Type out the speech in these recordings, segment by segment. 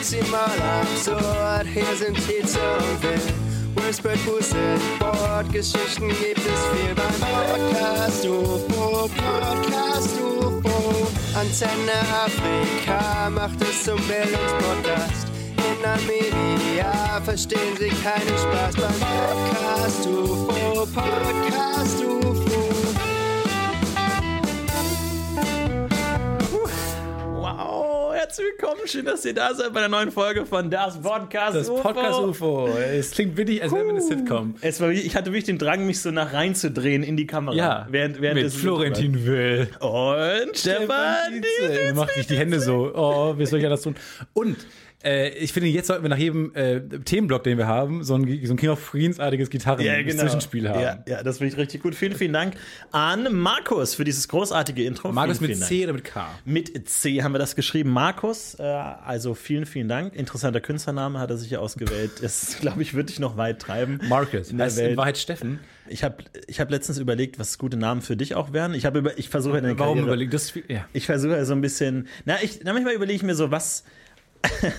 Maximal absurd, hier sind Tietze und Will. Whispered Puzzle, Bordgeschichten gibt es viel beim Podcast UFO, Podcast UFO. Antenne Afrika macht es zum Bildungspodcast. In Namibia verstehen sie keinen Spaß beim Podcast UFO, Schön, dass ihr da seid bei der neuen Folge von Das Podcast Das UFO. Podcast UFO. Es klingt wirklich, als wäre eine Sitcom. Es war, ich hatte wirklich den Drang, mich so nach reinzudrehen in die Kamera. Ja, während, während mit Florentin Will. und Stefan. Dietze. Macht sich die Hände so. Oh, wie soll ich ja das tun? Und äh, ich finde, jetzt sollten wir nach jedem äh, Themenblock, den wir haben, so ein, so ein King of Queens-artiges Gitarren-Zwischenspiel haben. Ja, ja, das finde ich richtig gut. Vielen, vielen Dank an Markus für dieses großartige Intro. Markus vielen, mit vielen C oder mit K? Mit C haben wir das geschrieben. Markus, äh, also vielen, vielen Dank. Interessanter Künstlername hat er sich hier ausgewählt. Das, glaube ich, würde ich noch weit treiben. Marcus. In der heißt Welt. in Wahrheit Steffen. Ich habe ich hab letztens überlegt, was gute Namen für dich auch wären. Ich habe über, ich versuche deine Warum Karriere, überlegt das? Ja. Ich versuche ja so ein bisschen, na, ich, na manchmal überlege ich mir so, was,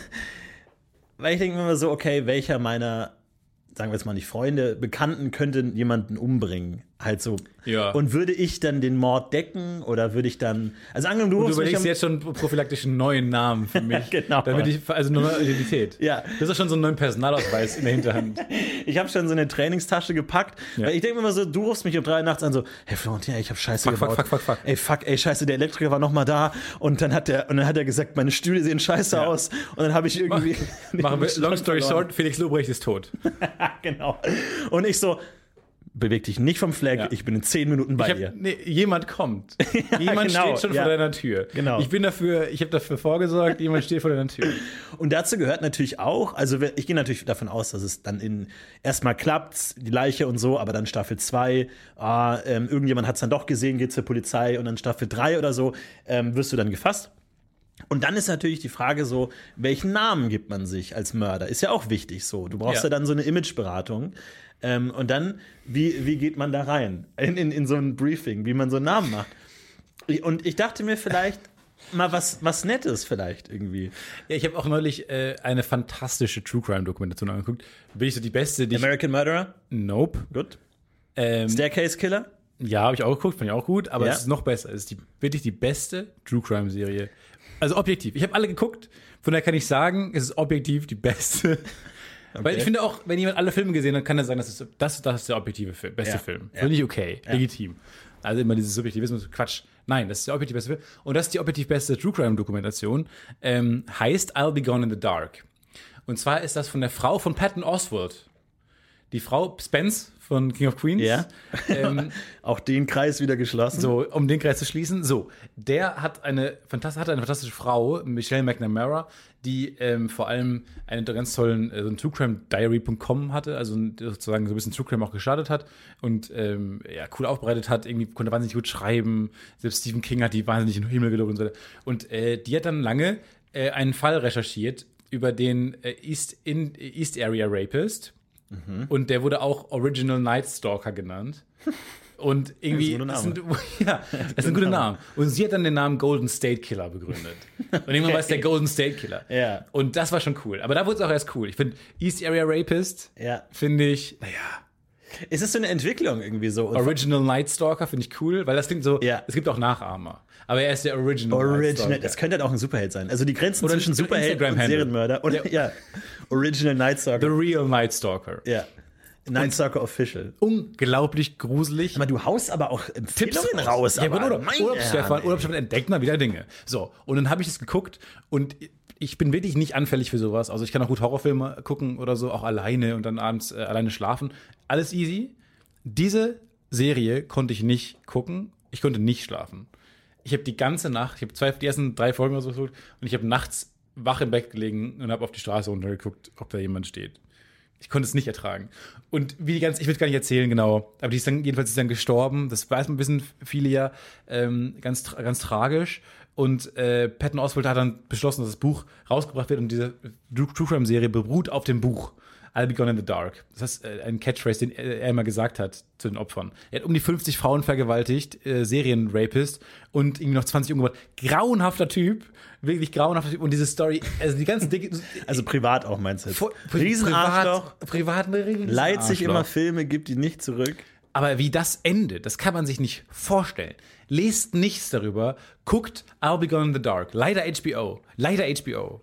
weil ich denke mir immer so, okay, welcher meiner, sagen wir jetzt mal nicht Freunde, Bekannten könnte jemanden umbringen, halt so. Ja. Und würde ich dann den Mord decken oder würde ich dann, also angenommen, du, Du rufst mich überlegst jetzt schon prophylaktisch einen neuen Namen für mich. Genau. Damit ich, also eine neue Identität. Ja. Das ist schon so ein neuen Personalausweis in der Hinterhand. ich habe schon so eine Trainingstasche gepackt, Ja. weil ich denke mir immer so, du rufst mich um drei Uhr nachts an so, hey Florentin, ich habe Scheiße Fuck, fuck, gebaut. fuck, fuck, fuck. Ey, fuck, ey, Scheiße, der Elektriker war noch mal da und dann hat der und dann hat er gesagt, meine Stühle sehen scheiße Ja. aus und dann habe ich irgendwie Machen wir, long story verloren. short, Felix Lobrecht ist tot. genau. Und ich so, beweg dich nicht vom Fleck, Ja. ich bin in zehn Minuten bei Ich dir. hab, nee, jemand kommt. jemand genau, steht schon ja. vor deiner Tür. Genau. Ich bin dafür, ich habe dafür vorgesorgt, jemand steht vor deiner Tür. Und dazu gehört natürlich auch, also ich gehe natürlich davon aus, dass es dann in erstmal klappt, die Leiche und so, aber dann Staffel 2, ah, ähm, irgendjemand hat es dann doch gesehen, geht zur Polizei und dann Staffel 3 oder so, ähm, wirst du dann gefasst. Und dann ist natürlich die Frage so, welchen Namen gibt man sich als Mörder? Ist ja auch wichtig so. Du brauchst ja, Ja. dann so eine Imageberatung. Ähm, und dann, wie, wie geht man da rein? In, in, in so ein Briefing, wie man so einen Namen macht. Und ich dachte mir vielleicht mal was, was Nettes vielleicht irgendwie. Ja, ich habe auch neulich äh, eine fantastische True Crime Dokumentation angeguckt. Bin ich so die beste, die American Murderer? Nope. Gut. Ähm, Staircase Killer? Ja, habe ich auch geguckt, fand ich auch gut, aber Ja? es ist noch besser. Es ist die, wirklich die beste True Crime Serie. Also objektiv. Ich habe alle geguckt, von daher kann ich sagen, es ist objektiv die beste. Weil ich finde auch, wenn jemand alle Filme gesehen hat, kann er sagen, das ist, das, das ist der objektive Film, beste Ja. Film. Ja. Finde ich okay, legitim. Also immer dieses Subjektivismus, Quatsch. Nein, das ist der objektiv beste Film. Und das ist die objektiv beste True Crime Dokumentation. Ähm, heißt I'll Be Gone in the Dark. Und zwar ist das von der Frau von Patton Oswalt. Die Frau Spence von King of Queens. Ja. Ähm, Auch den Kreis wieder geschlossen. so, um den Kreis zu schließen. So, der hat eine, fantas hat eine fantastische Frau, Michelle McNamara, die ähm, vor allem einen ganz tollen äh, so ein TrueCrimeDiary.com hatte, also sozusagen so ein bisschen True Crime auch gestartet hat und ähm, ja, cool aufbereitet hat, irgendwie konnte wahnsinnig gut schreiben. Selbst Stephen King hat die wahnsinnig in den Himmel gelobt und so weiter. Und äh, die hat dann lange äh, einen Fall recherchiert über den äh, East, in, East Area Rapist. Und der wurde auch Original Night Stalker genannt. Und irgendwie, Das ist ein guter sind, ja, das sind gute Namen. Und sie hat dann den Namen Golden State Killer begründet. Und irgendwann war es der Golden State Killer. Ja. Und das war schon cool. Aber da wurde es auch erst cool. Ich finde, East Area Rapist, Ja. finde ich, naja, Es ist so eine Entwicklung irgendwie so. Original Night Stalker finde ich cool, weil das klingt so, Ja. es gibt auch Nachahmer. Aber er ist der Original, Original, das könnte halt auch ein Superheld sein. Also die Grenzen Oder zwischen ein Superheld und. Serienmörder. Oder, ja. Original Night The Stalker. Real Night Stalker. Ja. Night Stalker Official. Unglaublich gruselig. Aber du haust aber auch Empfehlungen raus. Ja, aber Urlaub, meine Urlaubsstefan, Herren, ey. Urlaubsstefan entdeckt mal wieder Dinge. So, und dann habe ich es geguckt und ich bin wirklich nicht anfällig für sowas. Also ich kann auch gut Horrorfilme gucken oder so, auch alleine und dann abends äh, alleine schlafen. Alles easy. Diese Serie konnte ich nicht gucken. Ich konnte nicht schlafen. Ich habe die ganze Nacht, ich habe zwei, die ersten drei Folgen oder so geguckt und ich habe nachts wach im Bett gelegen und habe auf die Straße runtergeguckt, ob da jemand steht. Ich konnte es nicht ertragen. Und wie die ganze, ich will gar nicht erzählen genau, aber die ist dann, jedenfalls ist dann gestorben. Das weiß man ein viele ja, ähm, ganz, ganz tragisch. Und äh, Patton Oswalt hat dann beschlossen, dass das Buch rausgebracht wird und diese True Crime Serie beruht auf dem Buch. I'll be gone in the dark. Das ist äh, ein Catchphrase, den er, er immer gesagt hat zu den Opfern. Er hat um die 50 Frauen vergewaltigt, äh, Serienrapist und irgendwie noch 20 umgebracht. Grauenhafter Typ, wirklich grauenhafter Typ. Und diese Story, also die ganzen Dicke, Also privat auch meinst du jetzt. Riesenarschloch. Privat, privat ein riesen Leiht sich immer Filme, gibt die nicht zurück. Aber wie das endet, das kann man sich nicht vorstellen. Lest nichts darüber. Guckt I'll Be Gone in the Dark. Leider HBO. Leider HBO.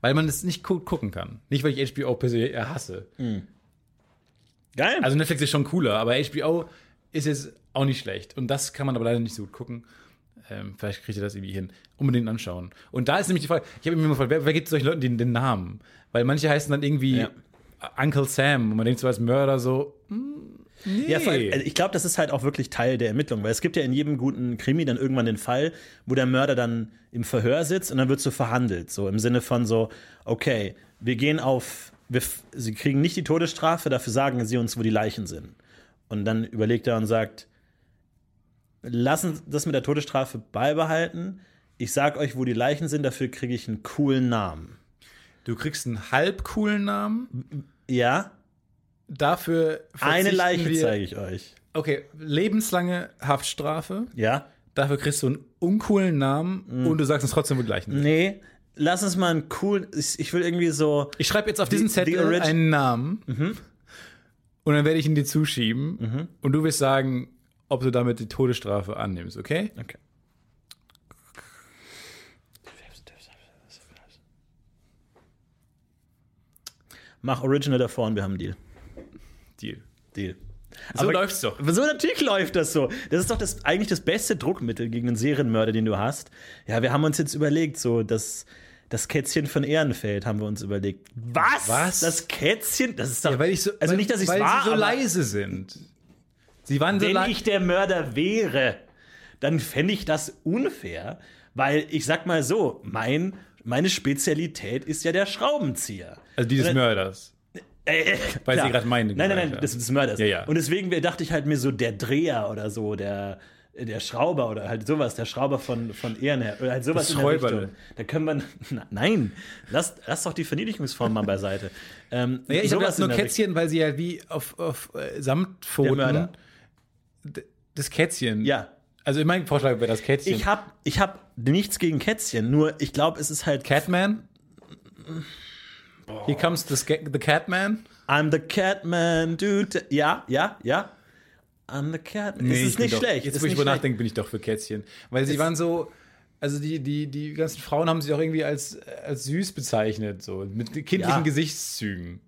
Weil man es nicht gu gucken kann. Nicht, weil ich HBO per se hasse. Geil. Also Netflix ist schon cooler, aber HBO ist jetzt auch nicht schlecht. Und das kann man aber leider nicht so gut gucken. Ähm, vielleicht kriegt ihr das irgendwie hin. Unbedingt anschauen. Und da ist nämlich die Frage, ich habe mir immer gefragt, wer, wer gibt solchen Leuten den, den Namen? Weil manche heißen dann irgendwie Ja. Uncle Sam und man denkt so als Mörder so, hm, nee. Ja, allem, also ich glaube, das ist halt auch wirklich Teil der Ermittlung, weil es gibt ja in jedem guten Krimi dann irgendwann den Fall, wo der Mörder dann im Verhör sitzt und dann wird so verhandelt, so im Sinne von so, okay, wir gehen auf, wir, sie kriegen nicht die Todesstrafe, dafür sagen sie uns, wo die Leichen sind. Und dann überlegt er und sagt, lassen das mit der Todesstrafe beibehalten. Ich sag euch, wo die Leichen sind, dafür kriege ich einen coolen Namen. Du kriegst einen halb coolen Namen. Ja, Dafür eine Leiche zeige ich euch. Okay, lebenslange Haftstrafe. Ja? Dafür kriegst du einen uncoolen Namen Mhm. und du sagst uns trotzdem, die gleichen. Nee, lass uns mal einen coolen, ich, ich will irgendwie so, Ich schreibe jetzt auf diesen Die- Zettel einen Namen und dann werde ich ihn dir zuschieben und du wirst sagen, ob du damit die Todesstrafe annimmst, okay? Okay. Mach Original davor und wir haben einen Deal. Deal. Deal. So läuft's doch. So natürlich läuft das so. Das ist doch das, eigentlich das beste Druckmittel gegen einen Serienmörder, den du hast. Ja, wir haben uns jetzt überlegt, so das, das Kätzchen von Ehrenfeld haben wir uns überlegt. Was? Was? Das Kätzchen? Das ist doch. Ja, weil ich so, also weil, nicht, dass ich weil war, sie so aber leise sind. Sie waren so wenn ich der Mörder wäre, dann fände ich das unfair, weil ich sag mal so, mein, meine Spezialität ist ja der Schraubenzieher. Also die des Und- Mörders. Äh, Weil klar. Sie gerade meinen, Nein, nein, ja. nein, das ist Mörders. Ja, ja. Und deswegen dachte ich halt mir so, der Dreher oder so, der, der Schrauber oder halt sowas, der Schrauber von, von Ehrenherr oder halt sowas Das in der. Richtung. Da können wir, na, nein, lass, lass doch die Verniedlichungsform mal beiseite. Ähm, Naja, ich habe das nur Kätzchen, weil sie ja wie auf, auf äh, Samtpfoten. Das Kätzchen. Ja. Also mein Vorschlag wäre das Kätzchen. Ich habe ich hab nichts gegen Kätzchen, nur ich glaube, es ist halt Catman? Here comes the, the Catman. I'm the Catman, dude. Ja, ja, ja. I'm the cat. Nee, es ist nicht doch, schlecht. Jetzt, wo ich drüber nachdenke, bin ich doch für Kätzchen. Weil sie waren so, also die, die, die ganzen Frauen haben sich auch irgendwie als, als süß bezeichnet, so mit kindlichen Ja. Gesichtszügen.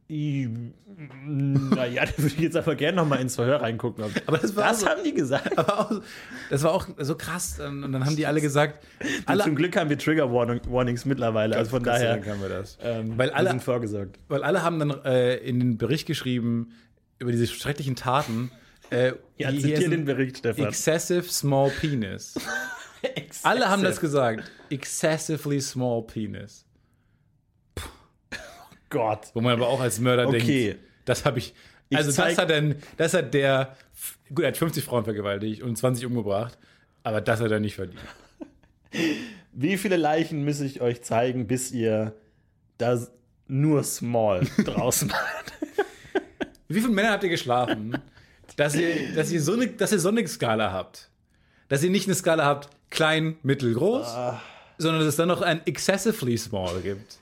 Naja, da würde ich jetzt aber gerne noch mal ins Verhör reingucken. Aber das das so- haben die gesagt. Auch, das war auch so krass. Und dann haben die alle gesagt, alle, Zum Glück haben wir Trigger Warning, Warnings mittlerweile. Also von daher haben wir das. ähm, Weil alle- sind vorgesorgt. Weil alle haben dann äh, in den Bericht geschrieben über diese schrecklichen Taten. Äh, Ja, heißen den Bericht, Stefan. Excessive small penis. Alle haben das gesagt. Excessively small penis. Gott. Wo man aber auch als Mörder Okay. denkt, das habe ich. Ich Also das hat dann, das hat der, gut, er hat 50 Frauen vergewaltigt und 20 umgebracht, aber das hat er nicht verdient. Wie viele Leichen muss ich euch zeigen, bis ihr da nur small draus macht? Wie viele Männer habt ihr geschlafen, dass ihr, dass ihr so eine, dass ihr so eine Skala habt? Dass ihr nicht eine Skala habt, klein, mittel, groß, sondern dass es dann noch ein excessively small gibt.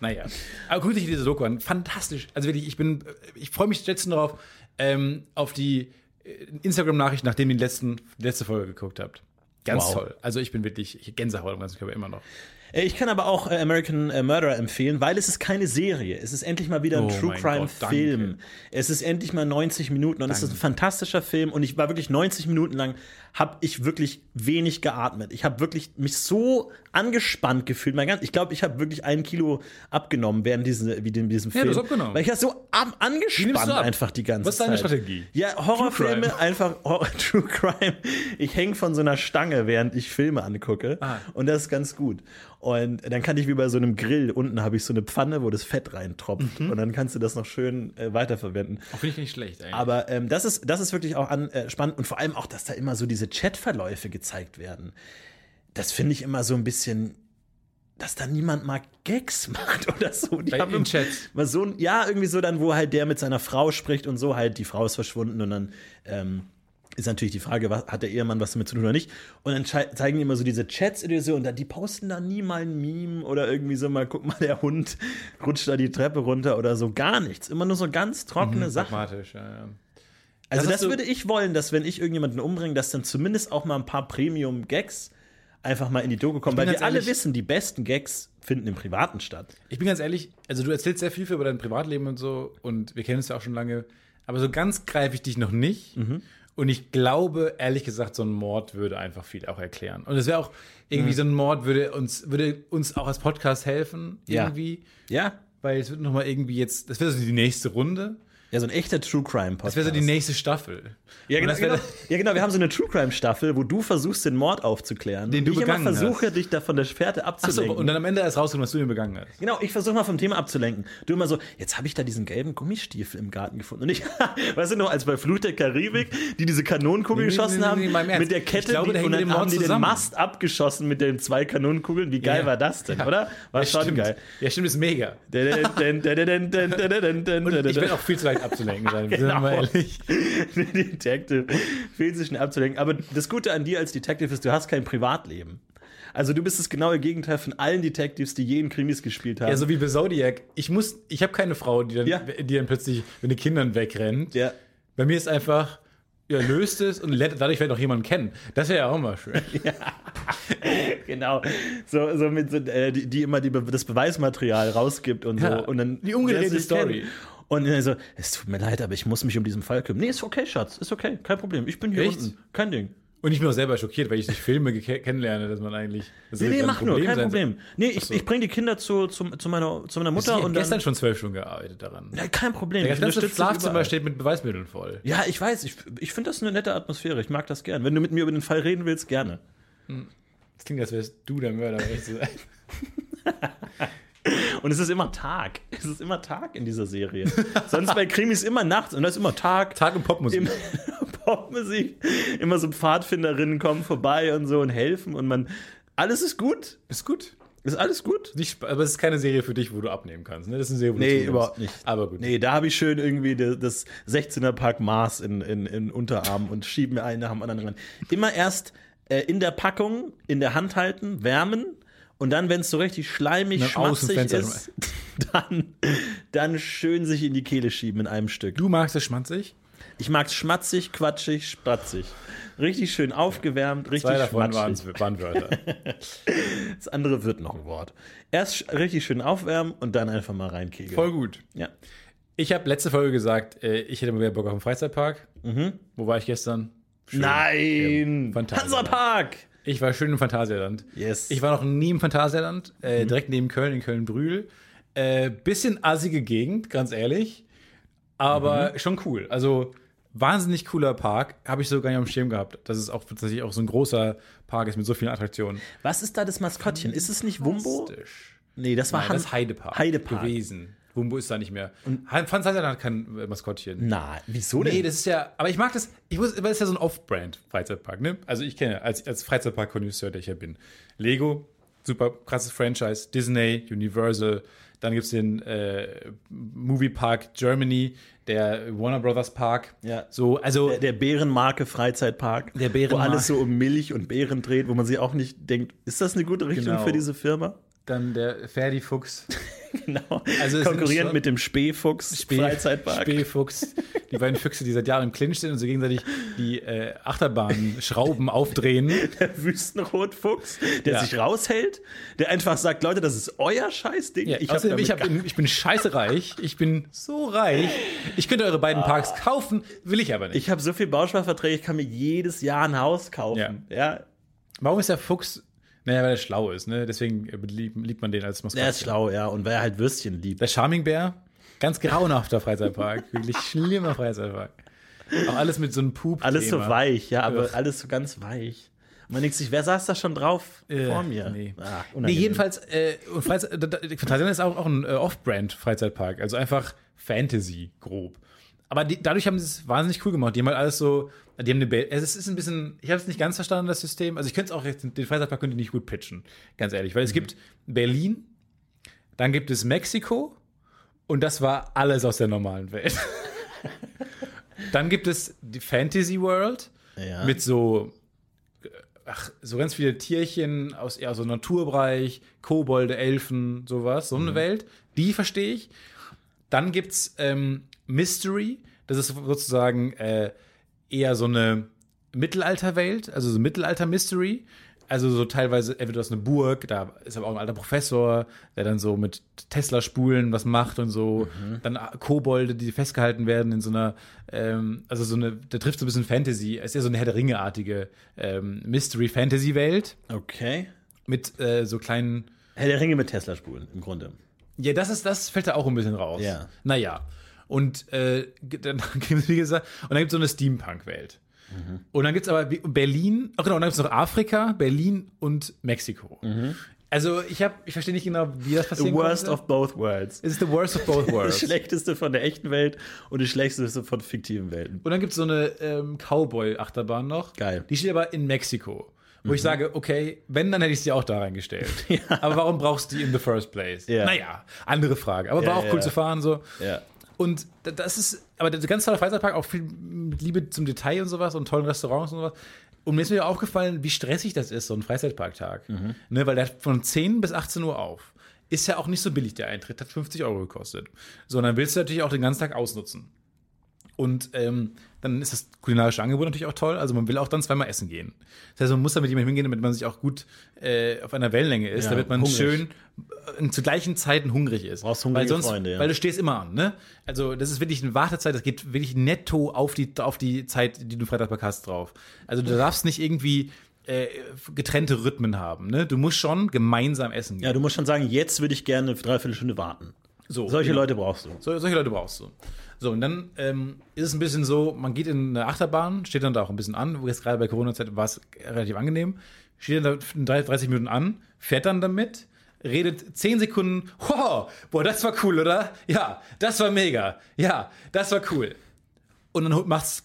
Naja. Aber guckt euch diese Doku an. Fantastisch. Also wirklich, ich bin, ich freue mich jetzt darauf, ähm, auf die äh, Instagram-Nachricht, nachdem ihr die, letzten, die letzte Folge geguckt habt. Ganz Wow. toll. Also ich bin wirklich, ich Gänsehaut am ganzen Körper immer noch. Äh, Ich kann aber auch äh, American äh, Murderer empfehlen, weil es ist keine Serie. Es ist endlich mal wieder ein Oh True Crime Gott, danke. Film. Es ist endlich mal 90 Minuten und es ist ein fantastischer Film und ich war wirklich 90 Minuten lang habe ich wirklich wenig geatmet. Ich habe wirklich mich so angespannt gefühlt. Mein ganz, ich glaube, ich habe wirklich ein Kilo abgenommen während diesem, wie in diesem Ja, Film. du hast abgenommen. Weil ich war so angespannt ab? einfach die ganze Was ist deine Zeit. Strategie? Ja, Horrorfilme einfach Horror, True Crime. Ich hänge von so einer Stange, während ich Filme angucke. Ah. Und das ist ganz gut. Und dann kann ich wie bei so einem Grill, unten habe ich so eine Pfanne, wo das Fett reintropft. Mhm. Und dann kannst du das noch schön äh, weiterverwenden. Auch finde ich nicht schlecht, eigentlich. Aber ähm, das, ist, das ist wirklich auch an, äh, spannend. Und vor allem auch, dass da immer so diese Chatverläufe gezeigt werden. Das finde ich immer so ein bisschen, dass da niemand mal Gags macht oder so. Die Bei- im- Chats. Mal so, ein- ja, irgendwie so dann, wo halt der mit seiner Frau spricht und so halt, die Frau ist verschwunden und dann ähm, ist natürlich die Frage, was, hat der Ehemann was damit zu tun oder nicht? Und dann zeigen die immer so diese Chats oder so und dann, die posten da nie mal ein Meme oder irgendwie so mal, guck mal, der Hund rutscht da die Treppe runter oder so, gar nichts. Immer nur so ganz trockene Sachen. Pragmatisch, ja, ja. Also Das das, würde ich wollen, dass wenn ich irgendjemanden umbringe, dass dann zumindest auch mal ein paar Premium-Gags einfach mal in die Doku kommen, weil wir alle ehrlich- wissen, die besten Gags finden im Privaten statt. Ich bin ganz ehrlich, also du erzählst sehr viel über dein Privatleben und so und wir kennen uns ja auch schon lange, aber so ganz greife ich dich noch nicht. Mhm. Und ich glaube, ehrlich gesagt, so ein Mord würde einfach viel auch erklären. Und es wäre auch irgendwie so ein Mord würde uns, würde uns auch als Podcast helfen, Ja. irgendwie. Ja? Weil es wird nochmal irgendwie jetzt, das wäre so die nächste Runde. Ja, so ein echter True Crime Podcast. Das wäre so die nächste Staffel. Ja, genau, genau. ja, genau. Wir haben so eine True Crime Staffel, wo du versuchst, den Mord aufzuklären. Den du ich immer begangen versuche, dich da von der Fährte abzulenken. und dann am Ende erst rauskommen, was du ihn begangen hast. Genau, ich versuche mal vom Thema abzulenken. Du immer so, jetzt habe ich da diesen gelben Gummistiefel im Garten gefunden. Und ich, weißt du noch, als bei Flut der Karibik, die diese Kanonenkugel Nee, geschossen nee, nee, haben, mit der Kette, glaube, die, und dann haben die den. Mast abgeschossen mit den zwei Kanonenkugeln. Wie geil Ja. war das denn, oder? War Ja, schon stimmt. geil. Ja, stimmt, ist mega. Und ich bin auch viel zu leicht abzulenken sein, sind wir Genau. mal ehrlich. Detective. Viel zu schnell abzulenken. Aber das Gute an dir als Detective ist, du hast kein Privatleben. Also du bist das genaue Gegenteil von allen Detectives, die je in Krimis gespielt haben. Ja, so wie bei Zodiac. Ich muss, ich habe keine Frau, die dann, Ja. die dann plötzlich mit den Kindern wegrennt. ja. Bei mir ist einfach, ja, löst es und dadurch wird auch jemanden kennen. Das wäre ja auch mal schön. Genau. So, so mit, so, äh, die, die immer die, das Beweismaterial rausgibt und Ja, so. Und dann die umgedrehte sich Story. kennt. Und dann so, es tut mir leid, aber ich muss mich um diesen Fall kümmern. Nee, ist okay, Schatz, ist okay, kein Problem. Ich bin hier Echt? unten, kein Ding. Und ich bin auch selber schockiert, weil ich durch Filme kennenlerne, dass man eigentlich. Das Nee, nee, mach nur, kein. Problem. Nee, ich, so. ich bringe die Kinder zu, zu, zu, meiner, zu meiner Ich Mutter habe und gestern schon zwölf Stunden gearbeitet daran. Ja, kein Problem. Ich ganze Schlafzimmer steht mit Beweismitteln voll. Ja, ich weiß, ich, ich finde das eine nette Atmosphäre. Ich mag das gern. Wenn du mit mir über den Fall reden willst, gerne. Das klingt, als wärst du der Mörder, um ehrlich zu sein. Und es ist immer Tag. Es ist immer Tag in dieser Serie. Sonst bei Krimis immer nachts und da ist immer Tag. Tag und Popmusik. Im Popmusik. Immer so Pfadfinderinnen kommen vorbei und so und helfen und man. Alles ist gut. Ist gut. Ist alles gut? Nicht, aber es ist keine Serie für dich, wo du abnehmen kannst. Ne? Das ist eine Serie, wo du Nee, zunimmst. überhaupt nicht. Aber gut. Nee, da habe ich schön irgendwie das 16er Pack Mars in, in, in Unterarm und schiebe mir einen nach dem anderen ran. Immer erst äh, in der Packung, in der Hand halten, wärmen und dann, wenn es so richtig schleimig, schmatzig ist, dann, dann schön sich in die Kehle schieben in einem Stück. Du magst es schmanzig? Ich mag's schmatzig, quatschig, spatzig. Richtig schön aufgewärmt, richtig Zwei davon waren, schmatschig. waren Wörter. Das andere wird noch ein Wort. Erst richtig schön aufwärmen und dann einfach mal reinkegeln. Voll gut. Ja. Ich habe letzte Folge gesagt, äh, ich hätte mal wieder Bock auf einen Freizeitpark. Wo war ich gestern? Schön. Nein! Phantasialand. Hansapark! Ich war schön im Phantasialand. Yes. Ich war noch nie im Phantasialand, äh, direkt neben Köln, in Köln-Brühl. Äh, bisschen assige Gegend, ganz ehrlich. Aber schon cool. Also wahnsinnig cooler Park. Habe ich so gar nicht auf dem Schirm gehabt. Dass es auch tatsächlich auch so ein großer Park ist mit so vielen Attraktionen. Was ist da das Maskottchen? Ist es nicht Wumbo? Nee, das war Nein, Han- das ist Heidepark, Heidepark. gewesen. Wumbo ist da nicht mehr. Und Phantasialand hat kein äh, Maskottchen. Na, wieso denn? Nee, das ist ja, aber ich mag das, ich muss, weil es ist ja so ein Off-Brand-Freizeitpark, ne? Also ich kenne, als, als Freizeitpark-Konnoisseur, der ich ja bin. Lego, super krasses Franchise, Disney, Universal, dann gibt es den äh, Moviepark Germany, der Warner Brothers Park. Ja. So, also der, der Bärenmarke Freizeitpark. Der Bärenmarke. Wo alles so um Milch und Beeren dreht, wo man sich auch nicht denkt, ist das eine gute Richtung Genau. für diese Firma? Dann der Ferdi Fuchs. Genau. Also Konkurrierend mit dem Spähfuchs Spee- Freizeitpark. Spähfuchs. Die beiden Füchse, die seit Jahren im Clinch sind und so gegenseitig die äh, Achterbahnschrauben aufdrehen. der Wüstenrotfuchs, der Ja. sich raushält, der einfach sagt, Leute, das ist euer Scheißding. Ja, ich außerdem, ich, hab, ich bin scheiße reich. Ich bin so reich. Ich könnte eure beiden Parks kaufen, will ich aber nicht. ich habe so viel Bausparverträge, ich kann mir jedes Jahr ein Haus kaufen. Ja, Warum ist der Fuchs? Naja, weil er schlau ist, ne? Deswegen äh, liebt, man den als Maskottchen. der ist schlau, ja. Und weil er halt Würstchen liebt. Der Charmingbär, ganz grauenhafter Freizeitpark. Wirklich schlimmer Freizeitpark. Auch alles mit so einem Pup. Alles so weich, ja, aber Ugh. alles so ganz weich. Und man denkt sich, wer saß da schon drauf vor mir? Nee. Ah, nee, jedenfalls, äh, Phantasialand ist auch, auch ein äh, Off-Brand-Freizeitpark. Also einfach Fantasy, grob. Aber die, dadurch haben sie es wahnsinnig cool gemacht. Die haben halt alles so, die haben eine, Be es ist ein bisschen, ich habe es nicht ganz verstanden, das System. Also ich könnte es auch, jetzt- den Freizeitpark könnte ich nicht gut pitchen, ganz ehrlich. Weil es gibt Berlin, dann gibt es Mexiko und das war alles aus der normalen Welt. dann gibt es die Fantasy World Ja. mit so ach, so ganz viele Tierchen aus eher so Naturbereich, Kobolde, Elfen, sowas, so eine Welt. Die verstehe ich. Dann gibt's ähm, Mystery, das ist sozusagen äh, eher so eine Mittelalterwelt, also so Mittelalter-Mystery. Also so teilweise entweder aus einer Burg, da ist aber auch ein alter Professor, der dann so mit Tesla-Spulen was macht und so. Dann Kobolde, die festgehalten werden in so einer, ähm, also so eine, der trifft so ein bisschen Fantasy, ist ja so eine Herr der Ringe-artige ähm, Mystery-Fantasy-Welt Okay. mit äh, so kleinen Herr der Ringe mit Tesla-Spulen, im Grunde. ja, das ist, das fällt da auch ein bisschen raus. Ja. Naja. Und äh, dann gibt es, wie gesagt, und dann gibt es so eine Steampunk-Welt. Und dann gibt es aber Berlin, ach genau, und dann gibt es noch Afrika, Berlin und Mexiko. Also ich habe, ich verstehe nicht genau, wie das The passieren worst konnte. of both worlds. It's the worst of both Das worlds. Schlechteste von der echten Welt und das Schlechteste von fiktiven Welten. Und dann gibt es so eine ähm, Cowboy-Achterbahn noch. Geil. Die steht aber in Mexiko. Wo Mhm. ich sage, okay, wenn, dann hätte ich sie auch da reingestellt. Aber warum brauchst du die in the first place? Ja. Naja, andere Frage. Aber Ja, war auch ja. cool zu fahren so. Ja. Und da- das ist, aber der ganz tolle Freizeitpark, auch viel mit Liebe zum Detail und sowas und tollen Restaurants und sowas. Und mir ist mir aufgefallen, wie stressig das ist, so ein Freizeitparktag. Ne, weil der hat von 10 bis 18 Uhr auf. Ist ja auch nicht so billig, der Eintritt, hat 50 Euro gekostet. Sondern willst du natürlich auch den ganzen Tag ausnutzen. Und ähm, dann ist das kulinarische Angebot natürlich auch toll. Also man will auch dann zweimal essen gehen. Das heißt, man muss da mit jemandem hingehen, damit man sich auch gut äh, auf einer Wellenlänge ist, Ja, damit man hungrig. schön äh, zu gleichen Zeiten hungrig ist. Brauchst hungrige weil sonst, Freunde, ja. Weil du stehst immer an, ne? Also das ist wirklich eine Wartezeit, das geht wirklich netto auf die, auf die Zeit, die du Freitag hast drauf. Also du darfst nicht irgendwie äh, getrennte Rhythmen haben, ne? Du musst schon gemeinsam essen gehen. ja, du musst schon sagen, jetzt würde ich gerne eine Dreiviertelstunde warten. So, Solche genau. Leute brauchst du. So, solche Leute brauchst du. So, und dann ähm, ist es ein bisschen so, man geht in eine Achterbahn, steht dann da auch ein bisschen an. Jetzt gerade bei Corona-Zeit war es relativ angenehm. Steht dann da 30 Minuten an, fährt dann damit, redet 10 Sekunden, wow, boah, das war cool, oder? Ja, das war mega. Ja, das war cool. Und dann macht's,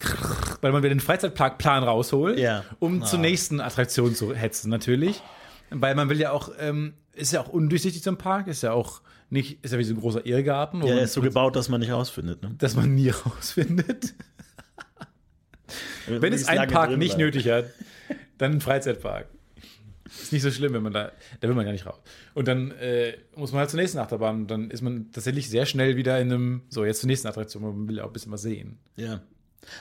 weil man wieder den Freizeitparkplan rausholt, Ja. um zur nächsten Attraktion zu hetzen, natürlich. Weil man will ja auch, ähm, ist ja auch undurchsichtig zum Park, ist ja auch nicht, ist ja wie so ein großer Irrgarten, Ja, der ist so gebaut, dass man nicht rausfindet. Ne? dass man nie rausfindet. Wenn es Nicht ein lange Park nicht bleibt. nötig hat, dann ein Freizeitpark. Ist nicht so schlimm, wenn man da, da will man ja nicht raus. Und dann äh, muss man halt zur nächsten Achterbahn und dann ist man tatsächlich sehr schnell wieder in einem, so jetzt zur nächsten Attraktion, man will ja auch ein bisschen was sehen. Ja.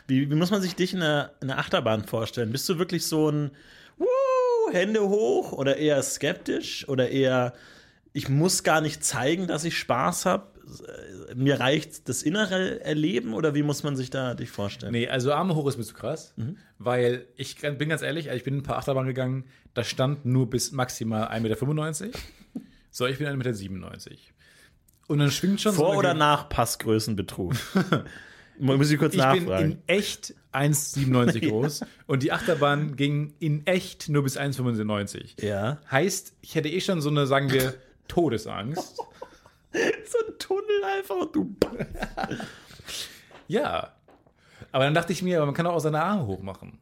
Wie, wie muss man sich dich in der, in der Achterbahn vorstellen? Bist du wirklich so ein Woo, Hände hoch oder eher skeptisch oder eher ich muss gar nicht zeigen, dass ich Spaß habe? Mir reicht das innere Erleben oder wie muss man sich da dich vorstellen? Nee, also Arme hoch ist mir zu krass, Mhm. weil ich bin ganz ehrlich, ich bin ein paar Achterbahnen gegangen, da stand nur bis maximal 1,95 Meter. So, ich bin 1,97 Meter. Und dann schwingt schon so Vor eine oder Ge- nach Passgrößenbetrug? muss ich kurz Ich bin nachfragen. in echt 1,97 groß und die Achterbahn ging in echt nur bis 1,95. ja. Heißt, ich hätte eh schon so eine, sagen wir, Todesangst. So ein Tunnel einfach, du. Ja. Aber dann dachte ich mir, aber man kann auch seine Arme hoch machen.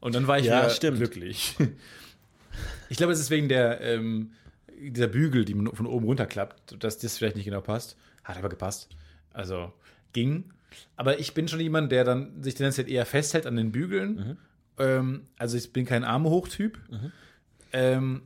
Und dann war ich Ja, stimmt. glücklich. Ich glaube, es ist wegen der, ähm, dieser Bügel, die man von oben runterklappt, dass das vielleicht nicht genau passt. Hat aber gepasst. Also ging. Aber ich bin schon jemand, der dann sich tendenziell eher festhält an den Bügeln. Mhm. Ähm, also ich bin kein Arme hoch-Typ. Ähm,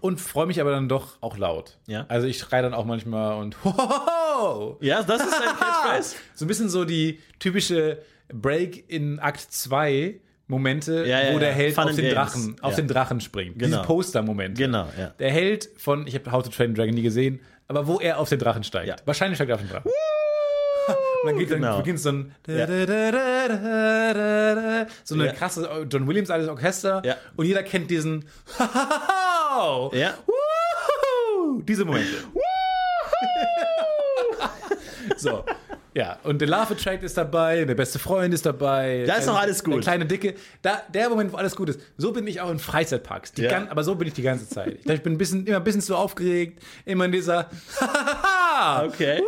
und freue mich aber dann doch auch laut. Ja. Also ich schreie dann auch manchmal und Hohoho! Ja, das ist dein Catchphrase? So ein bisschen so die typische Break in Akt 2 Momente, Ja, ja, wo der. Held Fun auf den Games. Drachen, auf den Drachen springt. Genau. Diese Poster-Momente. Genau, ja. Der Held von, ich habe How to Train Dragon nie gesehen, aber wo er auf den Drachen steigt. Wahrscheinlich steigt er auf den Drachen. Und dann, geht, dann Genau. beginnt so ein Ja. so eine Ja. krasse John Williams altes Orchester Ja. und jeder kennt diesen Ja. Woohoo! Diese Momente. so. Ja, und der Larve-Track ist dabei, der beste Freund ist dabei. Da ist noch alles gut. Der kleine Dicke. Da, der Moment, wo alles gut ist. So bin ich auch in Freizeitparks. Die Ja. gan- aber so bin ich die ganze Zeit. Ich, glaub, ich bin ein bisschen, immer ein bisschen zu aufgeregt, immer in dieser Okay.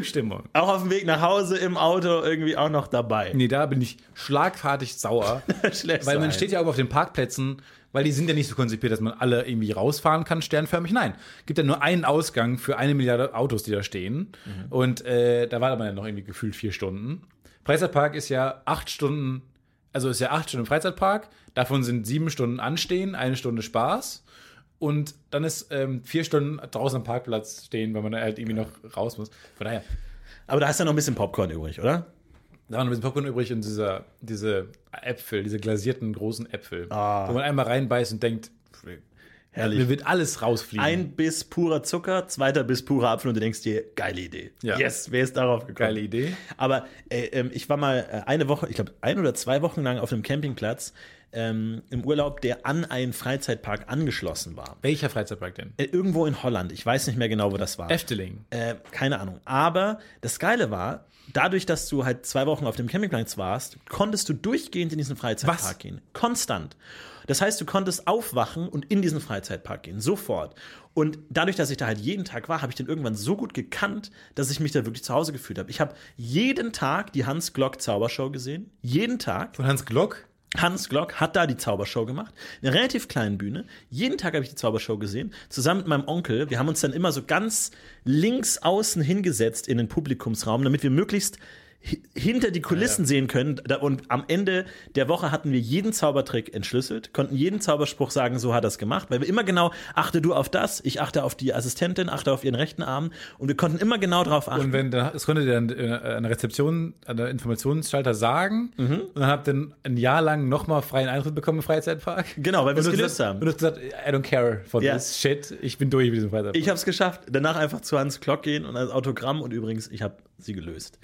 Stimmung. Auch auf dem Weg nach Hause im Auto irgendwie auch noch dabei. Nee, da bin ich schlagfertig sauer. Weil man ein. steht ja auch auf den Parkplätzen, weil die sind ja nicht so konzipiert, dass man alle irgendwie rausfahren kann, sternförmig. Nein, gibt ja nur einen Ausgang für eine Milliarde Autos, die da stehen. Und äh, da war man ja noch irgendwie gefühlt vier Stunden. Freizeitpark ist ja acht Stunden, also ist ja acht Stunden Freizeitpark. Davon sind sieben Stunden Anstehen, eine Stunde Spaß. Und dann ist ähm, vier Stunden draußen am Parkplatz stehen, weil man da halt irgendwie noch raus muss. Von daher, Aber da hast du ja noch ein bisschen Popcorn übrig, oder? Da war noch ein bisschen Popcorn übrig und dieser, diese Äpfel, diese glasierten großen Äpfel, Ah. wo man einmal reinbeißt und denkt, Herrlich. mir wird alles rausfliegen. Ein Biss purer Zucker, zweiter Biss purer Apfel und du denkst dir, geile Idee. Ja. Yes, wer ist darauf gekommen? Geile Idee. Aber äh, ähm, ich war mal äh, eine Woche, ich glaube ein oder zwei Wochen lang auf einem Campingplatz ähm, im Urlaub, der an einen Freizeitpark angeschlossen war. Welcher Freizeitpark denn? Äh, irgendwo in Holland. Ich weiß nicht mehr genau, wo das war. Efteling. Äh, keine Ahnung. Aber das Geile war, dadurch, dass du halt zwei Wochen auf dem Campingplatz warst, konntest du durchgehend in diesen Freizeitpark Was? gehen. Konstant. Das heißt, du konntest aufwachen und in diesen Freizeitpark gehen. Sofort. Und dadurch, dass ich da halt jeden Tag war, habe ich den irgendwann so gut gekannt, dass ich mich da wirklich zu Hause gefühlt habe. Ich habe jeden Tag die Hans Glock Zaubershow gesehen. Jeden Tag. Von Hans Glock? Hans Glock hat da die Zaubershow gemacht. Eine relativ kleine Bühne. Jeden Tag habe ich die Zaubershow gesehen. Zusammen mit meinem Onkel. Wir haben uns dann immer so ganz links außen hingesetzt in den Publikumsraum, damit wir möglichst hinter die Kulissen sehen können. Und am Ende der Woche hatten wir jeden Zaubertrick entschlüsselt, konnten jeden Zauberspruch sagen, so hat er es gemacht, weil wir immer genau, achte du auf das, ich achte auf die Assistentin, achte auf ihren rechten Arm und wir konnten immer genau darauf achten. Und wenn, das konnte der äh, an der Rezeption, an der Informationsschalter sagen. Mhm. Und dann habt ihr ein Jahr lang nochmal freien Eintritt bekommen im Freizeitpark. Genau, weil wir es gelöst haben. Und du hast gesagt, I don't care for Ja. this shit. Ich bin durch mit diesem Freizeitpark. Ich habe es geschafft. Danach einfach zu Hans Klock gehen und als Autogramm und übrigens, ich habe sie gelöst.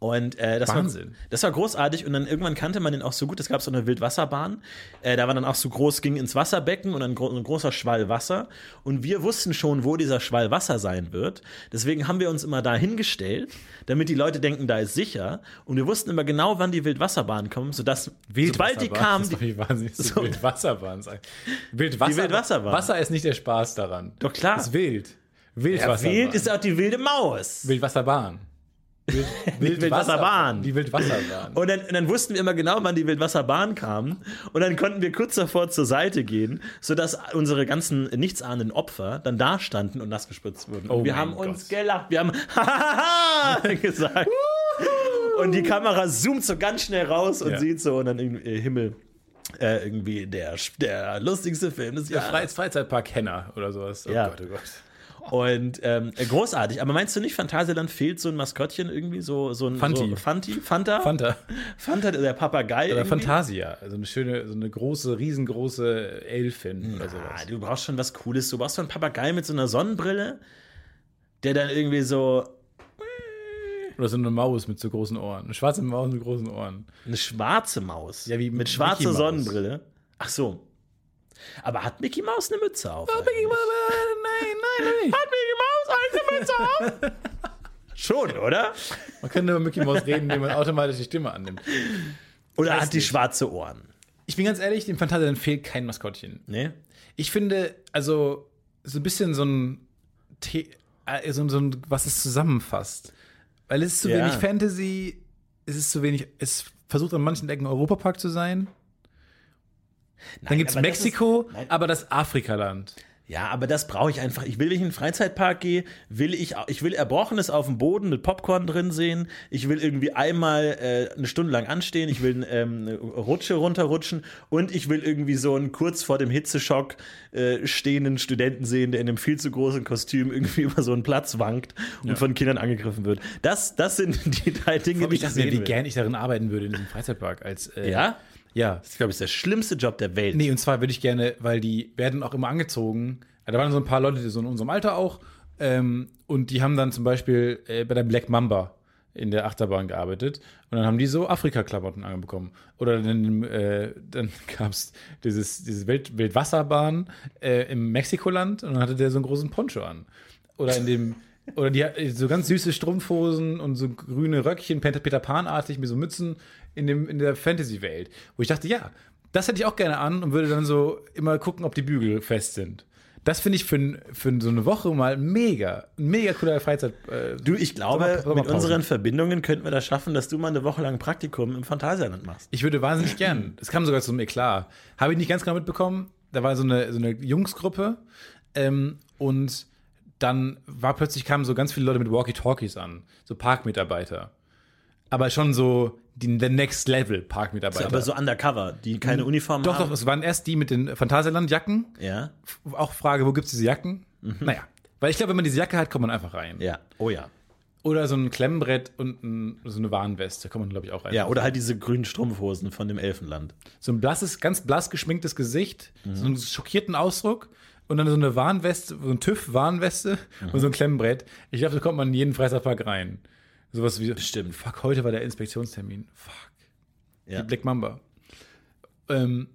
Und äh, das, war, Wahnsinn. das war großartig und dann irgendwann kannte man den auch so gut. Es gab so eine Wildwasserbahn. Äh, da war dann auch so groß, ging ins Wasserbecken und ein, gro ein großer Schwall Wasser. Und wir wussten schon, wo dieser Schwall Wasser sein wird. Deswegen haben wir uns immer da hingestellt, damit die Leute denken, da ist sicher. Und wir wussten immer genau, wann die Wildwasserbahn kommt, sodass sobald die kam, Das ist wahnsinnig, so. Wildwasserbahn sagen. Wildwasser, Die Wildwasserbahn. Wasser ist nicht der Spaß daran. Doch, klar. Das ist wild. ja, Wildwasserbahn. wild ist auch die wilde Maus. Wildwasserbahn. Wild, Wildwasserbahn. Die Wildwasserbahn. Und dann, und dann wussten wir immer genau, wann die Wildwasserbahn kam. Und dann konnten wir kurz davor zur Seite gehen, sodass unsere ganzen nichtsahnenden Opfer dann da standen und nass gespritzt wurden. Oh wir haben uns Gott. gelacht. Wir haben gesagt. und die Kamera zoomt so ganz schnell raus und Ja. sieht so und dann irgendwie Himmel. Äh, irgendwie der, der lustigste Film des Der Jahres. Freiz Freizeitpark Henner oder sowas. Oh Ja. Gott, oh Gott. Und ähm, großartig. Aber meinst du nicht, Phantasialand fehlt so ein Maskottchen irgendwie? So, so ein Fanti. So Fanti? Fanta? Fanta. Fanta, der Papagei. Oder irgendwie? Fantasia. Also eine schöne, so eine große, riesengroße Elfin oder Ah, sowas. du brauchst schon was Cooles. Du brauchst so einen Papagei mit so einer Sonnenbrille, der dann irgendwie so Oder so eine Maus mit so großen Ohren. Eine schwarze Maus mit großen Ohren. eine schwarze Maus. Ja, wie mit schwarzer. Sonnenbrille. Ach so. Aber hat Mickey Maus eine Mütze auf? eigentlich? Nein, nein, nein. Hat Mickey Maus eine Mütze auf? Schon, oder? Man kann über Mickey Mouse reden, indem man automatisch die Stimme annimmt. Oder Weiß hat die nicht. schwarze Ohren? Ich bin ganz ehrlich, dem Phantasialand fehlt kein Maskottchen. Nee? Ich finde, also, so ein bisschen so ein, The äh, so, ein- so ein, was es zusammenfasst. Weil es ist zu Ja. wenig Fantasy, es ist zu wenig, es versucht an manchen Ecken Europapark zu sein. Dann gibt es aber das Mexiko, ist- nein. aber das Afrikaland. Ja, aber das brauche ich einfach. Ich will, wenn ich in den Freizeitpark gehe, will ich, ich will Erbrochenes auf dem Boden mit Popcorn drin sehen. Ich will irgendwie einmal äh, eine Stunde lang anstehen. Ich will ähm, eine Rutsche runterrutschen und ich will irgendwie so einen kurz vor dem Hitzeschock äh, stehenden Studenten sehen, der in einem viel zu großen Kostüm irgendwie über so einen Platz wankt und von Kindern angegriffen wird. Das, das sind die drei Dinge, die Ich ich dachte sehen wie will. gern ich darin arbeiten würde in diesem Freizeitpark. Als, äh, Ja? Ja. Das ist, glaube ich, der schlimmste Job der Welt. Nee, und zwar würde ich gerne, weil die werden auch immer angezogen. Da waren so ein paar Leute, die so in unserem Alter auch. Ähm, und die haben dann zum Beispiel äh, bei der Black Mamba in der Achterbahn gearbeitet. Und dann haben die so Afrika-Klamotten anbekommen. Oder dann, äh, dann gab es dieses, diese Welt, Wildwasserbahn äh, im Mexikoland und dann hatte der so einen großen Poncho an. Oder in dem. Oder die hat so ganz süße Strumpfhosen und so grüne Röckchen, Peter, Pan-artig, mit so Mützen in, dem, in der Fantasy-Welt. Wo ich dachte, ja, das hätte ich auch gerne an und würde dann so immer gucken, ob die Bügel fest sind. Das finde ich für, für so eine Woche mal mega, mega cooler Freizeit. Äh, Du, ich glaube, mit unseren Verbindungen könnten wir das schaffen, dass du mal eine Woche lang Praktikum im Phantasialand machst. Ich würde wahnsinnig gern. Es kam sogar zum Eklat. Habe ich nicht ganz genau mitbekommen. Da war so eine, so eine Jungsgruppe ähm, und dann war plötzlich kamen so ganz viele Leute mit Walkie-Talkies an, so Parkmitarbeiter. Aber schon so die, the next level Parkmitarbeiter. Aber so undercover, die keine Uniform doch, haben. doch, es waren erst die mit den Phantasialand-Jacken. Ja, Auch Frage, wo gibt es diese Jacken? Naja. Weil ich glaube, wenn man diese Jacke hat, kommt man einfach rein. ja, oh ja. Oder so ein Klemmbrett und ein, so eine Warnweste, kommt man, glaube ich, auch rein. Ja, oder halt diese grünen Strumpfhosen von dem Elfenland. so ein blasses, ganz blass geschminktes Gesicht, so einen schockierten Ausdruck und dann so eine Warnweste, so ein TÜV-Warnweste und so ein Klemmbrett. Ich glaube, so kommt man in jeden Freizeitpark rein. Sowas wie, Bestimmt. fuck, heute war der Inspektionstermin. Fuck. Ja. Die Black Mamba. Ähm,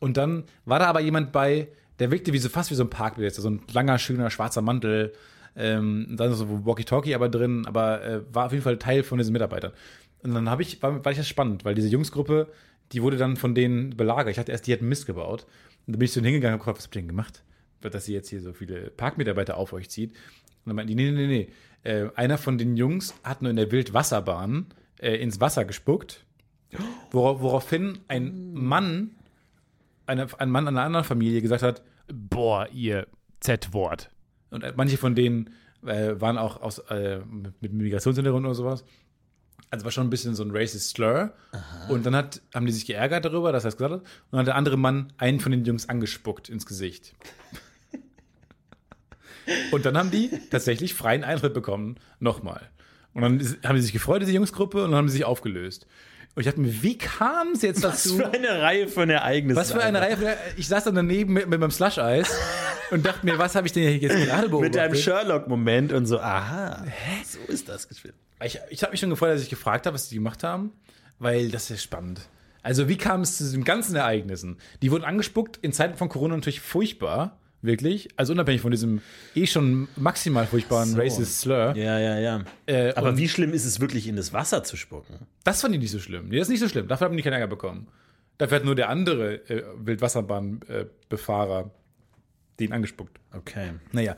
und dann war da aber jemand bei, der wirkte wie so, fast wie so ein Parkbesetzer, so ein langer, schöner, schwarzer Mantel. Ähm, dann so Walkie-Talkie aber drin, aber äh, war auf jeden Fall Teil von diesen Mitarbeitern. Und dann habe ich, war, war ich das spannend, weil diese Jungsgruppe, die wurde dann von denen belagert. Ich hatte erst, die hätten Mist gebaut. Und dann bin ich zu denen hingegangen und hab gefragt, was habt ihr denn gemacht? Dass sie jetzt hier so viele Parkmitarbeiter auf euch zieht. Und dann meinten die, nee, nee, nee. Äh, einer von den Jungs hat nur in der Wildwasserbahn äh, ins Wasser gespuckt. Worauf, woraufhin ein Mann, eine, ein Mann einer anderen Familie gesagt hat, boah, ihr Z-Wort. Und äh, manche von denen äh, waren auch aus, äh, mit, Migrationshintergrund oder sowas. Also war schon ein bisschen so ein racist Slur. Und dann hat, haben die sich geärgert darüber, dass er es gesagt hat. Und dann hat der andere Mann einen von den Jungs angespuckt ins Gesicht. Und dann haben die tatsächlich freien Eintritt bekommen. Nochmal. Und dann haben sie sich gefreut, diese Jungsgruppe, und dann haben sie sich aufgelöst. Und ich dachte mir, wie kam es jetzt Was dazu? für eine Reihe von Ereignissen. Was für eine Reihe von, Ich saß dann daneben mit, mit meinem Slush-Eis und dachte mir, was habe ich denn hier jetzt gerade beobachtet? Mit einem Sherlock-Moment und so, aha, so ist das gespielt. Ich, ich habe mich schon gefreut, dass ich gefragt habe, was die gemacht haben, weil das ist spannend. Also, wie kam es zu diesen ganzen Ereignissen? Die wurden angespuckt in Zeiten von Corona natürlich furchtbar, wirklich. Also unabhängig von diesem eh schon maximal furchtbaren So. racist Slur. Ja, ja, ja. Äh, Aber wie schlimm ist es wirklich, in das Wasser zu spucken? das fand ich nicht so schlimm. Nee, das ist nicht so schlimm. Dafür haben die keinen Ärger bekommen. Dafür hat nur der andere äh, Wildwasserbahnbefahrer den angespuckt. Okay. Naja.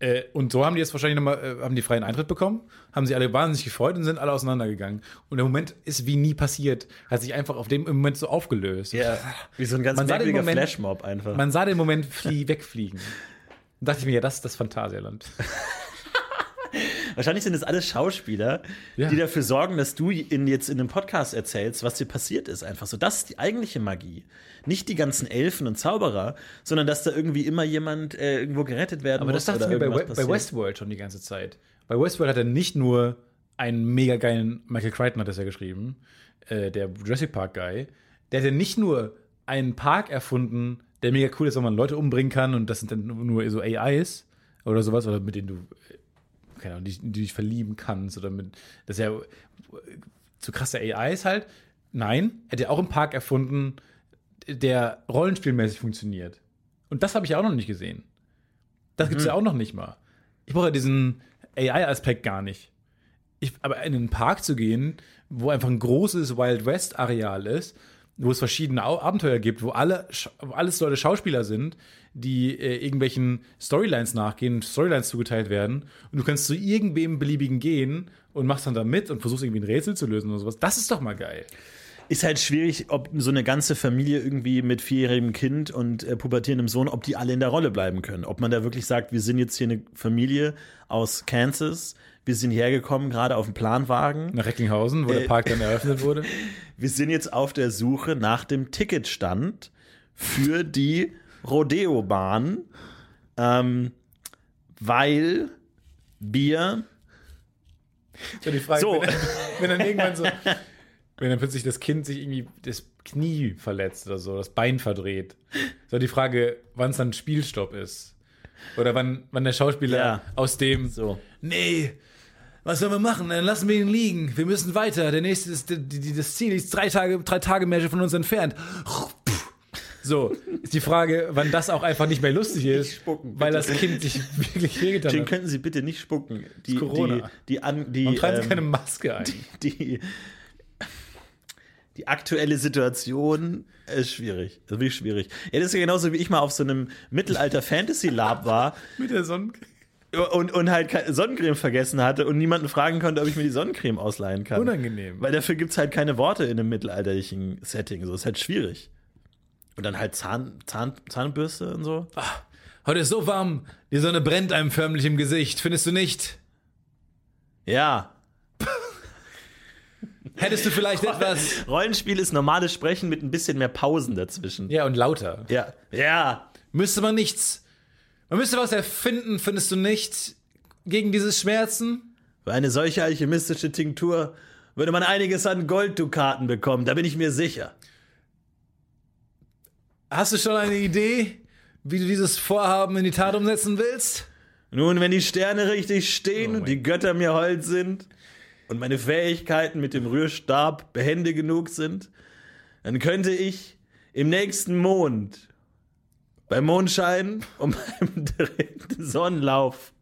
Äh, und so haben die jetzt wahrscheinlich nochmal, äh, haben die freien Eintritt bekommen, haben sich alle wahnsinnig gefreut und sind alle auseinandergegangen. Und der Moment ist wie nie passiert, hat sich einfach auf dem Moment so aufgelöst. Ja, wie so ein ganz Man sah den merkwürdiger Moment- Flashmob einfach. Man sah den Moment flie wegfliegen. Da dachte ich mir, ja, das ist das Phantasialand. Wahrscheinlich sind es alles Schauspieler, Ja. die dafür sorgen, dass du in, jetzt in einem Podcast erzählst, was dir passiert ist. Einfach so. Das ist die eigentliche Magie. Nicht die ganzen Elfen und Zauberer, sondern dass da irgendwie immer jemand äh, irgendwo gerettet werden Aber muss. das dachte ich mir bei, We bei. Westworld schon die ganze Zeit. Bei Westworld hat er nicht nur einen mega geilen, Michael Crichton hat das ja geschrieben, äh, der Jurassic Park Guy, der hat ja nicht nur einen Park erfunden, der mega cool ist, wo man Leute umbringen kann und das sind dann nur so AIs oder sowas, oder mit denen du, äh, keine Ahnung, die, die dich verlieben kannst oder mit, das ist ja zu krasse AIs halt. Nein, er hat ja auch einen Park erfunden, der rollenspielmäßig funktioniert. Und das habe ich ja auch noch nicht gesehen. Das gibt's ja auch noch nicht mal. Ich brauche ja diesen AI-Aspekt gar nicht. Ich, aber in einen Park zu gehen, wo einfach ein großes Wild West-Areal ist, wo es verschiedene Abenteuer gibt, wo alle wo alles Leute Schauspieler sind, die äh, irgendwelchen Storylines nachgehen, Storylines zugeteilt werden, und du kannst zu irgendwem beliebigen gehen und machst dann da mit und versuchst irgendwie ein Rätsel zu lösen oder sowas. Das ist doch mal geil. Ist halt schwierig, ob so eine ganze Familie irgendwie mit vierjährigem Kind und äh, pubertierendem Sohn, ob die alle in der Rolle bleiben können. Ob man da wirklich sagt, wir sind jetzt hier eine Familie aus Kansas, wir sind hierher gekommen, gerade auf dem Planwagen. Nach Recklinghausen, wo der Park dann eröffnet wurde. Wir sind jetzt auf der Suche nach dem Ticketstand für die Rodeo-Bahn, ähm, weil wir So die Frage, So. Wenn, wenn dann irgendwann so, wenn dann plötzlich das Kind sich irgendwie das Knie verletzt oder so, das Bein verdreht. So die Frage, wann es dann Spielstopp ist. Oder wann, wann der Schauspieler Ja. aus dem, so. nee, was sollen wir machen? Dann lassen wir ihn liegen. Wir müssen weiter. Der nächste ist, die, die, das Ziel ist drei Tage, drei Tage Märsche von uns entfernt. So, ist die Frage, wann das auch einfach nicht mehr lustig ist, spucken, weil das Kind sich wirklich wehgetan Den hat. könnten Sie bitte nicht spucken. Die, Corona. Die, die, an, die, Warum tragen sie ähm, keine Maske ein? die, die aktuelle Situation ist schwierig. Das ist wirklich schwierig. Ja, das ist ja genauso, wie ich mal auf so einem Mittelalter-Fantasy-Lab war Mit der Sonne. Und, und halt keine Sonnencreme vergessen hatte und niemanden fragen konnte, ob ich mir die Sonnencreme ausleihen kann. Unangenehm. Weil dafür gibt es halt keine Worte in einem mittelalterlichen Setting. So ist halt schwierig. Und dann halt Zahn, Zahn, Zahnbürste und so. Heute ist so warm, die Sonne brennt einem förmlich im Gesicht, findest du nicht? Ja. Hättest du vielleicht etwas. Rollenspiel ist normales Sprechen mit ein bisschen mehr Pausen dazwischen. Ja, und lauter. Ja. Ja. Müsste man nichts. Man müsste was erfinden, findest du nicht? Gegen dieses Schmerzen? Für eine solche alchemistische Tinktur würde man einiges an Golddukaten bekommen, da bin ich mir sicher. Hast du schon eine Idee, wie du dieses Vorhaben in die Tat umsetzen willst? Nun, wenn die Sterne richtig stehen Oh und die Götter mir hold sind und meine Fähigkeiten mit dem Rührstab behende genug sind, dann könnte ich im nächsten Mond, beim Mondschein und beim dritten Sonnenlauf,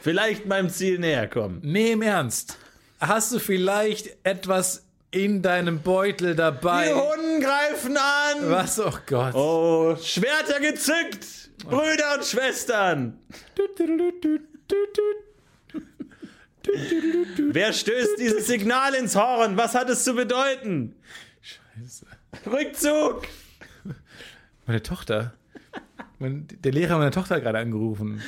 vielleicht meinem Ziel näher kommen. Nee, im Ernst. Hast du vielleicht etwas in deinem Beutel dabei? Die Hunden greifen an! Was? Oh Gott. Oh, Schwerter gezückt! Brüder und Schwestern! Wer stößt dieses Signal ins Horn? Was hat es zu bedeuten? Scheiße. Rückzug! Meine Tochter. Mein, der Lehrer meiner Tochter hat gerade angerufen.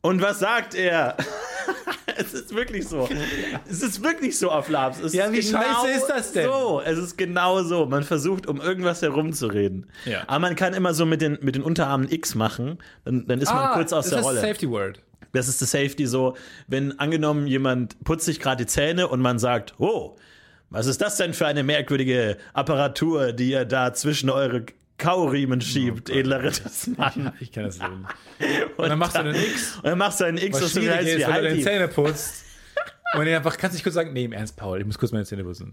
Und was sagt er? es ist wirklich so. Es ist wirklich so auf Labs. Es Ja, ist wie scheiße ist das denn? So, es ist genau so. Man versucht, um irgendwas herumzureden. Ja. Aber man kann immer so mit den, mit den Unterarmen X machen, dann, dann ist man kurz aus Ah, das der Rolle. Safety Word. Das ist das Safety so, wenn angenommen jemand putzt sich gerade die Zähne und man sagt, oh, was ist das denn für eine merkwürdige Apparatur, die ihr da zwischen eure Kauriemen schiebt, edler Rittersmann. Ich kann das nicht. Und dann machst du einen X, Und dann machst du einen X, was du heißt, ist, wie wenn du halt deine. Zähne putzt. Und dann einfach, kannst du nicht kurz sagen, nee, im Ernst, Paul, ich muss kurz meine Zähne putzen.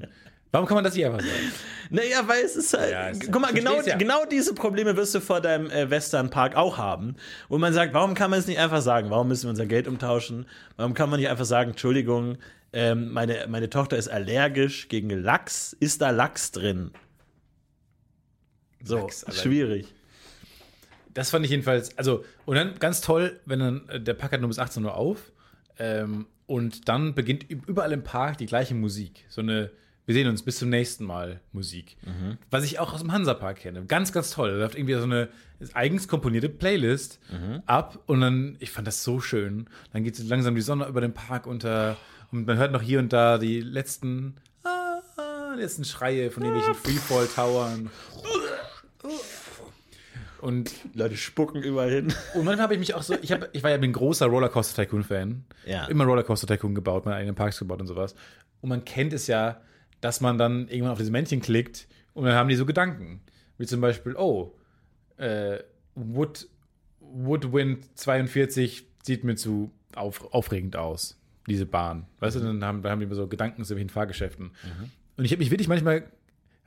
Warum kann man das nicht einfach sagen? Naja, weil es ist halt. Ja, guck mal, ich genau, ja. genau diese Probleme wirst du vor deinem äh, Westernpark auch haben. Wo man sagt, warum kann man es nicht einfach sagen? Warum müssen wir unser Geld umtauschen? Warum kann man nicht einfach sagen, Entschuldigung, ähm, meine, meine Tochter ist allergisch gegen Lachs. Ist da Lachs drin? So, schwierig. Das fand ich jedenfalls, also, und dann ganz toll, wenn dann, äh, der Park hat nur bis 18 Uhr auf, ähm, und dann beginnt überall im Park die gleiche Musik. So eine Wir sehen uns bis zum nächsten Mal Musik. Mhm. Was ich auch aus dem Hansapark kenne. Ganz, ganz toll. Da läuft irgendwie so eine eigens komponierte Playlist Mhm. ab und dann, ich fand das so schön. Dann geht langsam die Sonne über den Park unter und man hört noch hier und da die letzten, ah, ah, letzten Schreie von irgendwelchen Freefall-Towern. Und Leute spucken überall hin. und manchmal habe ich mich auch so, ich, hab, ich war ja ein großer Rollercoaster Tycoon-Fan. Ja. Immer Rollercoaster Tycoon gebaut, meine eigenen Parks gebaut und sowas. Und man kennt es ja, dass man dann irgendwann auf diese Männchen klickt und dann haben die so Gedanken. Wie zum Beispiel, oh, äh, Wood, Woodwind 42 sieht mir zu auf, aufregend aus, diese Bahn. Weißt du, dann haben, dann haben die immer so Gedanken zu den Fahrgeschäften. Und ich habe mich wirklich manchmal,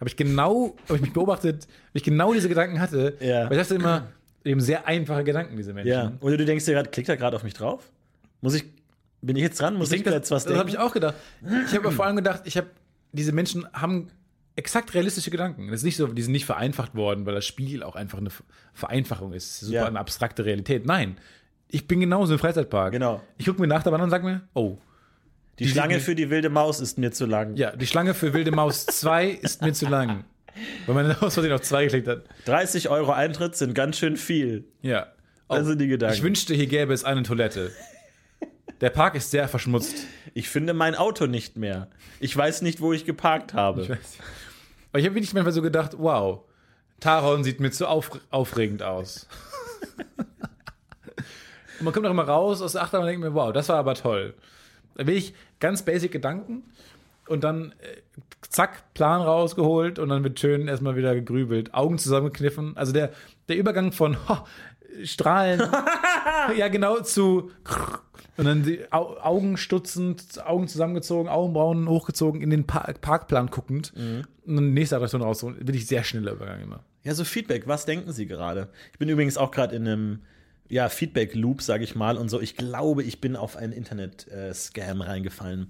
habe ich genau, habe ich mich beobachtet, wie ich genau diese Gedanken hatte. Ja. Weil ich dachte immer, eben sehr einfache Gedanken, diese Menschen. Ja. Oder du denkst dir gerade, klickt er gerade auf mich drauf? Muss ich, bin ich jetzt dran? Muss ich, denke, jetzt was das habe denken? ich auch gedacht. Ich habe vor allem gedacht, ich habe diese Menschen haben exakt realistische Gedanken. Das ist nicht so, die sind nicht vereinfacht worden, weil das Spiel auch einfach eine Vereinfachung ist. Super Ja. eine abstrakte Realität. Nein, ich bin genauso im Freizeitpark. Genau. Ich gucke mir nach der Bahn und sage mir, oh, die Schlange sieht- für die wilde Maus ist mir zu lang. ja, die Schlange für Wilde Maus 2 ist mir zu lang. Weil man aus Versehen auf 2 geklickt hat. 30 Euro Eintritt sind ganz schön viel. Ja. Oh, Also die Gedanken. Ich wünschte, hier gäbe es eine Toilette. Der Park ist sehr verschmutzt. Ich finde mein Auto nicht mehr. Ich weiß nicht, wo ich geparkt habe. Aber ich habe wirklich manchmal so gedacht, wow, Taron sieht mir zu auf, aufregend aus. und man kommt auch immer raus aus der Achterbahn und denkt mir, wow, das war aber toll. Da will ich ganz basic Gedanken und dann äh, zack, Plan rausgeholt und dann wird schön erstmal wieder gegrübelt, Augen zusammengekniffen. Also der, der Übergang von ho, Strahlen, ja genau, zu und dann die Au Augen stutzend, Augen zusammengezogen, Augenbrauen hochgezogen, in den Park Parkplan guckend und dann nächste Attraktion rausholen. Bin ich sehr schneller Übergang immer. Ja, so Feedback, was denken Sie gerade? Ich bin übrigens auch gerade in einem ja, Feedback-Loop, sage ich mal, und so. Ich glaube, ich bin auf einen Internet-Scam reingefallen.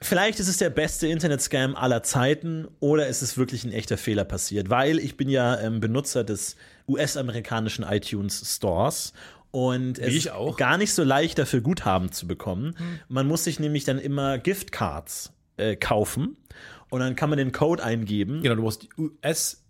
Vielleicht ist es der beste Internet-Scam aller Zeiten oder ist es wirklich ein echter Fehler passiert, weil ich bin ja ähm, Benutzer des US-amerikanischen iTunes Stores und es ist gar nicht so leicht dafür Guthaben zu bekommen. Man muss sich nämlich dann immer Giftcards äh, kaufen und dann kann man den Code eingeben. Genau, du brauchst die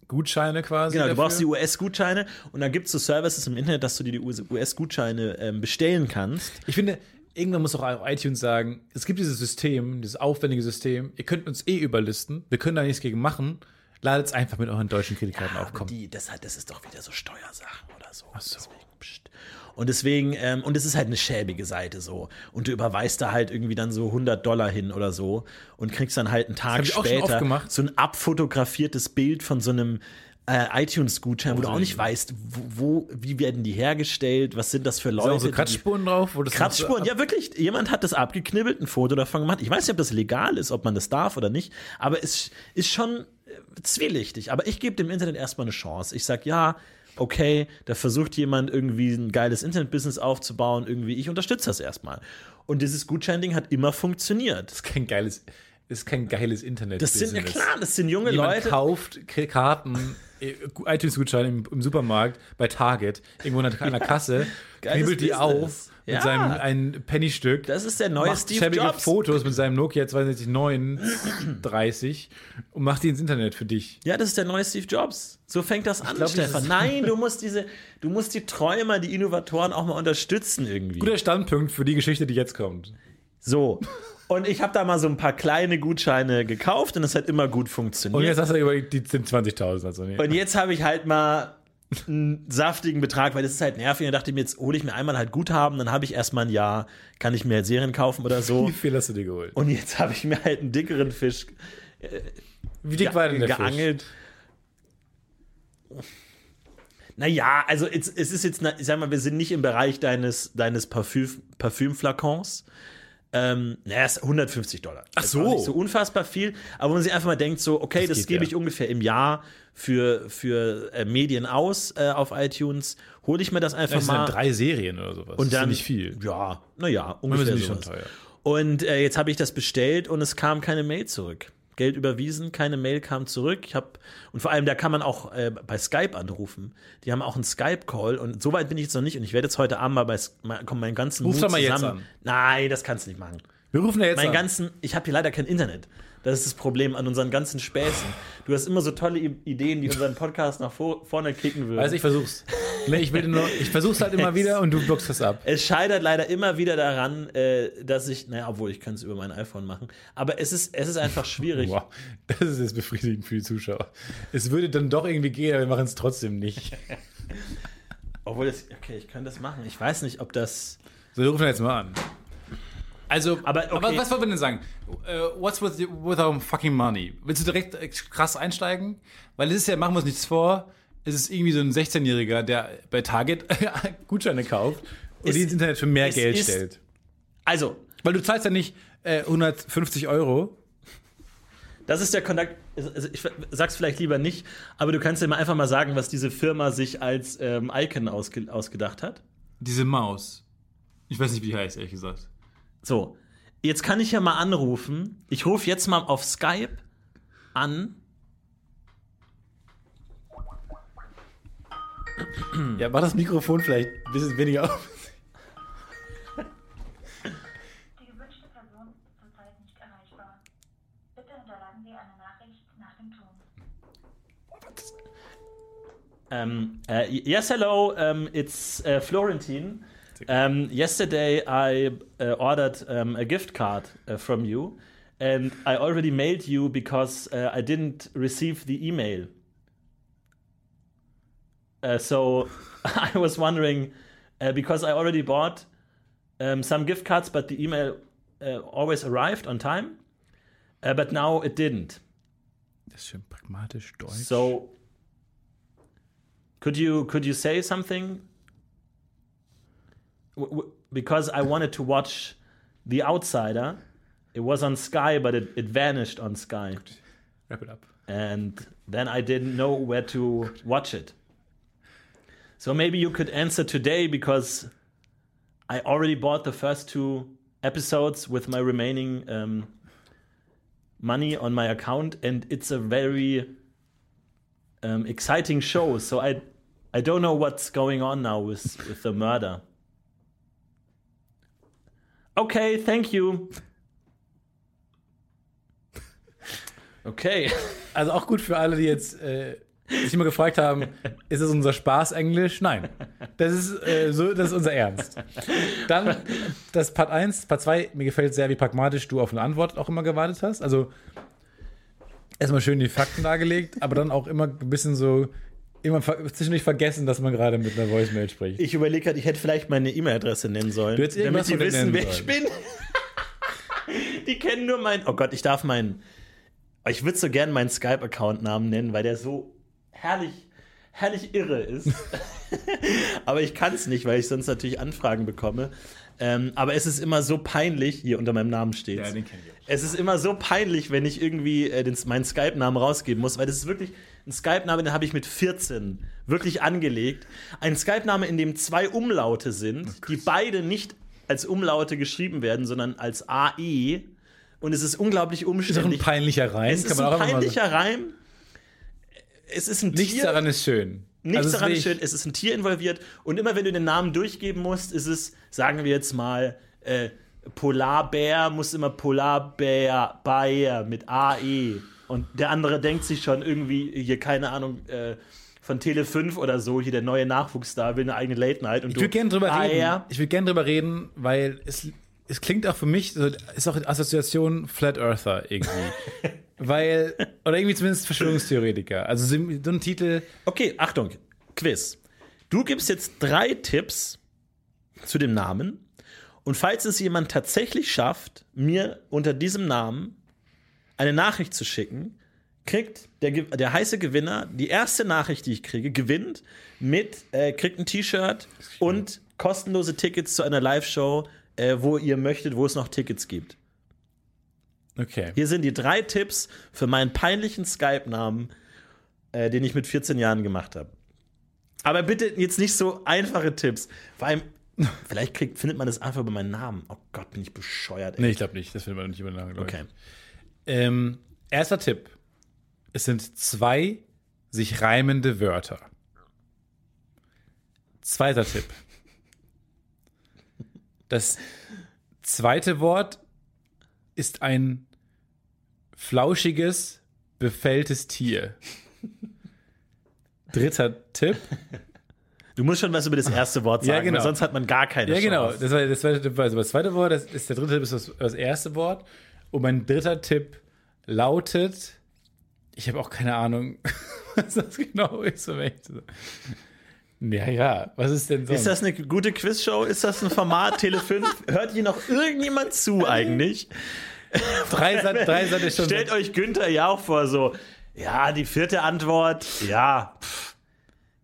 US-Gutscheine quasi. Genau, du dafür. brauchst die US-Gutscheine und dann gibt es so Services im Internet, dass du dir die US-Gutscheine ähm, bestellen kannst. Ich finde, irgendwann muss auch iTunes sagen, es gibt dieses System, dieses aufwendige System, ihr könnt uns eh überlisten, wir können da nichts gegen machen, ladet es einfach mit euren deutschen Kreditkarten auf. Aber Komm. die, das, hat- das ist doch wieder so Steuersachen oder so. Deswegen, pst. Und deswegen, ähm, und es ist halt eine schäbige Seite so. Und du überweist da halt irgendwie dann so 100 Dollar hin oder so und kriegst dann halt einen Tag später so ein abfotografiertes Bild von so einem äh, iTunes-Gutschein, wo du auch nicht weißt, wo, wo, wie werden die hergestellt, was sind das für Sind Leute. auch so die- Kratzspuren drauf? Wo das Kratzspuren, so ja wirklich. Jemand hat das abgeknibbelt, ein Foto davon gemacht. Ich weiß nicht, ob das legal ist, ob man das darf oder nicht, aber es ist schon äh, zwielichtig. Aber ich gebe dem Internet erstmal eine Chance. Ich sag ja, okay, da versucht jemand irgendwie ein geiles Internet-Business aufzubauen, irgendwie. Ich unterstütze das erstmal. Und dieses Gutscheinding hat immer funktioniert. ist kein geiles, ist kein geiles Internet. Das sind ja klar, das sind junge Jemand Leute. kauft Karten, äh, iTunes-Gutscheine im, im Supermarkt, bei Target, irgendwo an der- Kasse, knibbelt die Business. auf mit Ja. seinem ein Pennystück. Das ist der neue macht Steve Jobs. Fotos mit seinem Nokia 6230 und macht die ins Internet für dich. Ja, das ist der neue Steve Jobs. So fängt das an, glaub, Stefan. Nein, du musst diese, du musst die Träumer, die Innovatoren auch mal unterstützen irgendwie. Guter Standpunkt für die Geschichte, die jetzt kommt. So. Und ich habe da mal so ein paar kleine Gutscheine gekauft und es hat immer gut Und funktioniert. jetzt hast du über die sind 20.000. Also, nee. Und jetzt habe ich halt mal einen saftigen Betrag, weil das ist halt nervig. Und dann dachte ich mir, jetzt hole ich mir einmal halt Guthaben, dann habe ich erstmal ein Jahr, kann ich mir halt Serien kaufen oder so. Wie viel hast du dir geholt? Und jetzt habe ich mir halt einen dickeren Fisch Wie dick war denn der Fisch? geangelt. Naja, also es, es ist jetzt, ich sag mal, wir sind nicht im Bereich deines, deines Parfüm, Parfümflakons. Ähm, naja, es ist 150 Dollar. Ach Das ist so. Nicht so unfassbar viel, aber wo man sich einfach mal denkt, so, okay, das, geht gebe ja. ich ungefähr im Jahr für, für äh, Medien aus äh, auf iTunes, hole ich mir das einfach Das sind mal. dann drei Serien oder sowas. Und das dann ist ja nicht viel. Ja, naja, ungefähr sind die schon teuer. Und äh, jetzt habe ich das bestellt und es kam keine Mail zurück. Geld überwiesen, keine Mail kam zurück. Ich habe und vor allem da kann man auch äh, bei Skype anrufen. Die haben auch einen Skype-Call und so weit bin ich jetzt noch nicht. Und ich werde jetzt heute Abend mal bei kommen meinen ganzen Ruf Mut doch mal jetzt zusammen. an. Nein, das kannst du nicht machen. Wir rufen ja jetzt meinen an. ganzen, ich habe hier leider kein Internet. Das ist das Problem an unseren ganzen Späßen. Du hast immer so tolle Ideen, die unseren Podcast nach vor, vorne kicken würden. Weiß ich versuch's. Nee, ich will nur, ich versuch's halt immer wieder und du blockst das ab. Es scheitert leider immer wieder daran, äh, dass ich, naja, obwohl ich könnte es über mein iPhone machen, aber es ist, es ist einfach schwierig. Wow, das ist jetzt befriedigend für die Zuschauer. Es würde dann doch irgendwie gehen, aber wir machen es trotzdem nicht. Obwohl es, okay, ich kann das machen. Ich weiß nicht, ob das. So, wir rufen jetzt mal an. Also, Aber, aber, okay. was wollen wir denn sagen? Uh, what's with, with our fucking money? Willst du direkt äh, krass einsteigen? Weil es ist ja, machen wir uns nichts vor, es ist irgendwie so ein 16-Jähriger, der bei Target Gutscheine kauft und Es- die ins Internet für mehr Geld ist- stellt. Also, Weil du zahlst ja nicht äh, 150 Euro. das ist der Kontakt. Also ich sag's vielleicht lieber nicht, aber du kannst dir mal einfach mal sagen, was diese Firma sich als ähm, Icon ausge ausgedacht hat. Diese Maus. Ich weiß nicht, wie die heißt, ehrlich gesagt. So, jetzt kann ich ja mal anrufen. Ich rufe jetzt mal auf Skype an. Ja, mach das Mikrofon vielleicht ein bisschen weniger auf. Die gewünschte Person ist zurzeit nicht erreichbar. Bitte hinterlassen Sie eine Nachricht nach dem Ton. Um, uh, y- yes, hello. Um, it's uh, Florentine. Um, yesterday, I uh, ordered um, a gift card uh, from you, and I already mailed you because uh, I didn't receive the email. Uh, so I was wondering uh, because I already bought um, some gift cards, but the email uh, always arrived on time, uh, but now it didn't. Das ist schön pragmatisch deutsch. So could you could you say something? W- w- because I wanted to watch The Outsider. It was on Sky, but it, it vanished on Sky, Wrap it up. and then I didn't know where to watch it. So maybe you could answer today because I already bought the first two episodes with my remaining um, money on my account, and it's a very um, exciting show. So I I don't know what's going on now with with the murder. Okay, thank you. Okay. Also auch gut für alle, die jetzt äh, sich immer gefragt haben, ist das unser Spaß Englisch? Nein. Das ist, äh, so, das ist unser Ernst. Dann das Part 1, Part 2, mir gefällt sehr, wie pragmatisch du auf eine Antwort auch immer gewartet hast. Also erstmal schön die Fakten dargelegt, aber dann auch immer ein bisschen so, immer zwischendurch vergessen, dass man gerade mit einer Voicemail spricht. Ich überlege gerade, ich hätte vielleicht meine E-Mail-Adresse nennen sollen, damit denen wissen, wer ich bin. die kennen nur meinen. Oh Gott, ich darf meinen. Ich würde so gern meinen Skype-Account-Namen nennen, weil der so herrlich, herrlich irre ist. aber ich kann es nicht, weil ich sonst natürlich Anfragen bekomme. Ähm, aber es ist immer so peinlich, hier unter meinem Namen steht Ja, den kenn ich auch. Es ist immer so peinlich, wenn ich irgendwie äh, den, meinen Skype-Namen rausgeben muss, weil das ist wirklich ein Skype-Name, den habe ich mit 14 wirklich angelegt. Ein Skype-Name, in dem zwei Umlaute sind, die beide nicht als Umlaute geschrieben werden, sondern als AE. Und es ist unglaublich Ist auch ein umständlich. peinlicher Reim. es ist kann man ein peinlicher Reim. Es ist ein Nichts Tier. daran ist schön. Nichts Also daran ist schön, es ist ein Tier involviert und immer wenn du den Namen durchgeben musst, ist es, sagen wir jetzt mal, äh, Polarbär muss immer Polarbär Bayer mit AE und der andere denkt sich schon irgendwie hier keine Ahnung äh, von Tele 5 oder so, hier der neue Nachwuchsstar will eine eigene Late Night und Ich würde gerne drüber reden. Bayer. Ich würde gerne drüber reden, weil es, es klingt auch für mich, so, ist auch Assoziation Flat Earther irgendwie. weil, oder irgendwie zumindest Verschwörungstheoretiker. Also so ein Titel, Okay, Achtung, Quiz. Du gibst jetzt drei Tipps zu dem Namen. Und falls es jemand tatsächlich schafft, mir unter diesem Namen eine Nachricht zu schicken, kriegt der, der heiße Gewinner, die erste Nachricht, die ich kriege, gewinnt mit, äh, kriegt ein T-Shirt und kostenlose Tickets zu einer Live-Show, äh, wo ihr möchtet, wo es noch Tickets gibt. okay. Hier sind die drei Tipps für meinen peinlichen Skype-Namen, äh, den ich mit 14 Jahren gemacht habe. Aber bitte jetzt nicht so einfache Tipps. Vor allem, vielleicht kriegt, findet man das einfach über meinen Namen. Oh Gott, bin ich bescheuert. Ey. Nee, ich glaube nicht. Das findet man nicht über lange Okay. Ähm, erster Tipp. Es sind zwei sich reimende Wörter. Zweiter Tipp. Das zweite Wort ist ein flauschiges, befälltes Tier. Dritter Tipp. Du musst schon was über das erste Wort sagen, Ja, genau. weil sonst hat man gar keine Ja, genau. Chance. Das war das zweite Tipp. Also das zweite Wort, das ist der dritte Tipp ist das, das erste Wort. Und mein dritter Tipp lautet, ich habe auch keine Ahnung, was das genau ist. Um ehrlich zu sein. Ja, ja. Was ist denn sonst? Ist das eine gute Quizshow? Ist das ein Format Tele 5? Hört hier noch irgendjemand zu eigentlich? Dreisat, Dreisat ist schon. Stellt euch Günther ja auch vor, so, ja, die vierte Antwort, ja, pff,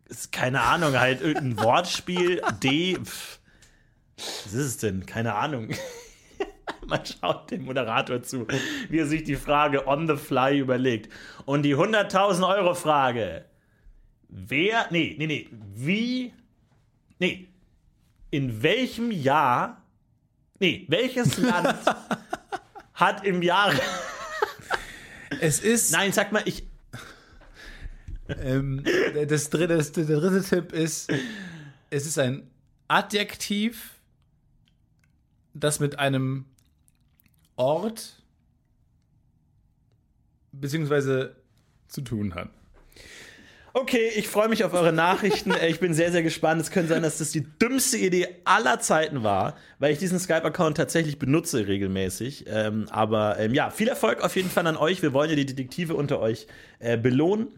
ist keine Ahnung, halt irgendein Wortspiel, D, pff, was ist es denn? Keine Ahnung. Man schaut dem Moderator zu, wie er sich die Frage on the fly überlegt. Und die 100.000 Euro Frage. Wer, nee, nee, nee, wie, nee, in welchem Jahr, nee, welches Land hat im Jahre, es ist. nein, sag mal, ich, Ähm, das dritte, das, der dritte Tipp ist, es ist ein Adjektiv, das mit einem Ort beziehungsweise zu tun hat. Okay, ich freue mich auf eure Nachrichten. Äh, Ich bin sehr, sehr gespannt. Es könnte sein, dass das die dümmste Idee aller Zeiten war, weil ich diesen Skype-Account tatsächlich benutze regelmäßig. Ähm, aber ähm, ja, viel Erfolg auf jeden Fall an euch. Wir wollen ja die Detektive unter euch äh, belohnen.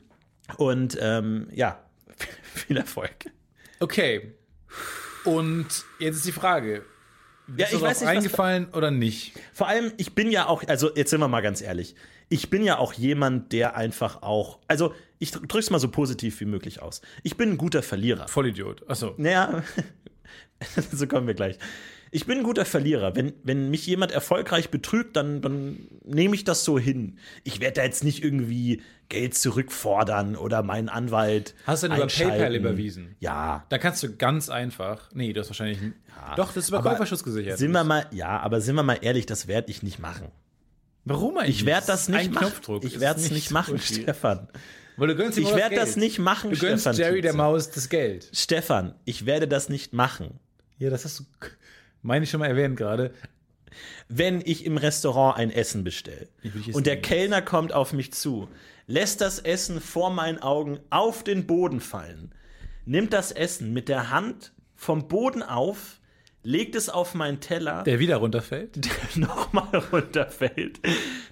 Und ähm, ja, viel Erfolg. Okay. Und jetzt ist die Frage. Ja, Ist ich weiß nicht, eingefallen oder nicht? Vor allem, ich bin ja auch, also jetzt sind wir mal ganz ehrlich, ich bin ja auch jemand, der einfach auch, also ich dr- drück's mal so positiv wie möglich aus. Ich bin ein guter Verlierer. Vollidiot. Achso. Naja, so kommen wir gleich. Ich bin ein guter Verlierer. Wenn, wenn mich jemand erfolgreich betrügt, dann, dann nehme ich das so hin. Ich werde da jetzt nicht irgendwie Geld zurückfordern oder meinen Anwalt. Hast du denn über. PayPal überwiesen? Ja. Da kannst du ganz einfach. Nee, du hast wahrscheinlich. Doch, das ist über Käuferschutz gesichert. Sind wir mal, ja, aber sind wir mal ehrlich, das werde ich nicht machen. Warum eigentlich? Ich werde das nicht machen. Ich werde es nicht so machen. Stefan. Weil du gönnst Ich werde Geld. das nicht machen, Du gönnst Stefan. Jerry der Tietze. Maus das Geld. Stefan, ich werde das nicht machen. Ja, das hast du, meine ich schon mal erwähnt gerade. wenn ich im Restaurant ein Essen bestelle und der. Kellner kommt auf mich zu, lässt das Essen vor meinen Augen auf den Boden fallen, nimmt das Essen mit der Hand vom Boden auf, legt es auf meinen Teller, Der wieder runterfällt. der nochmal runterfällt,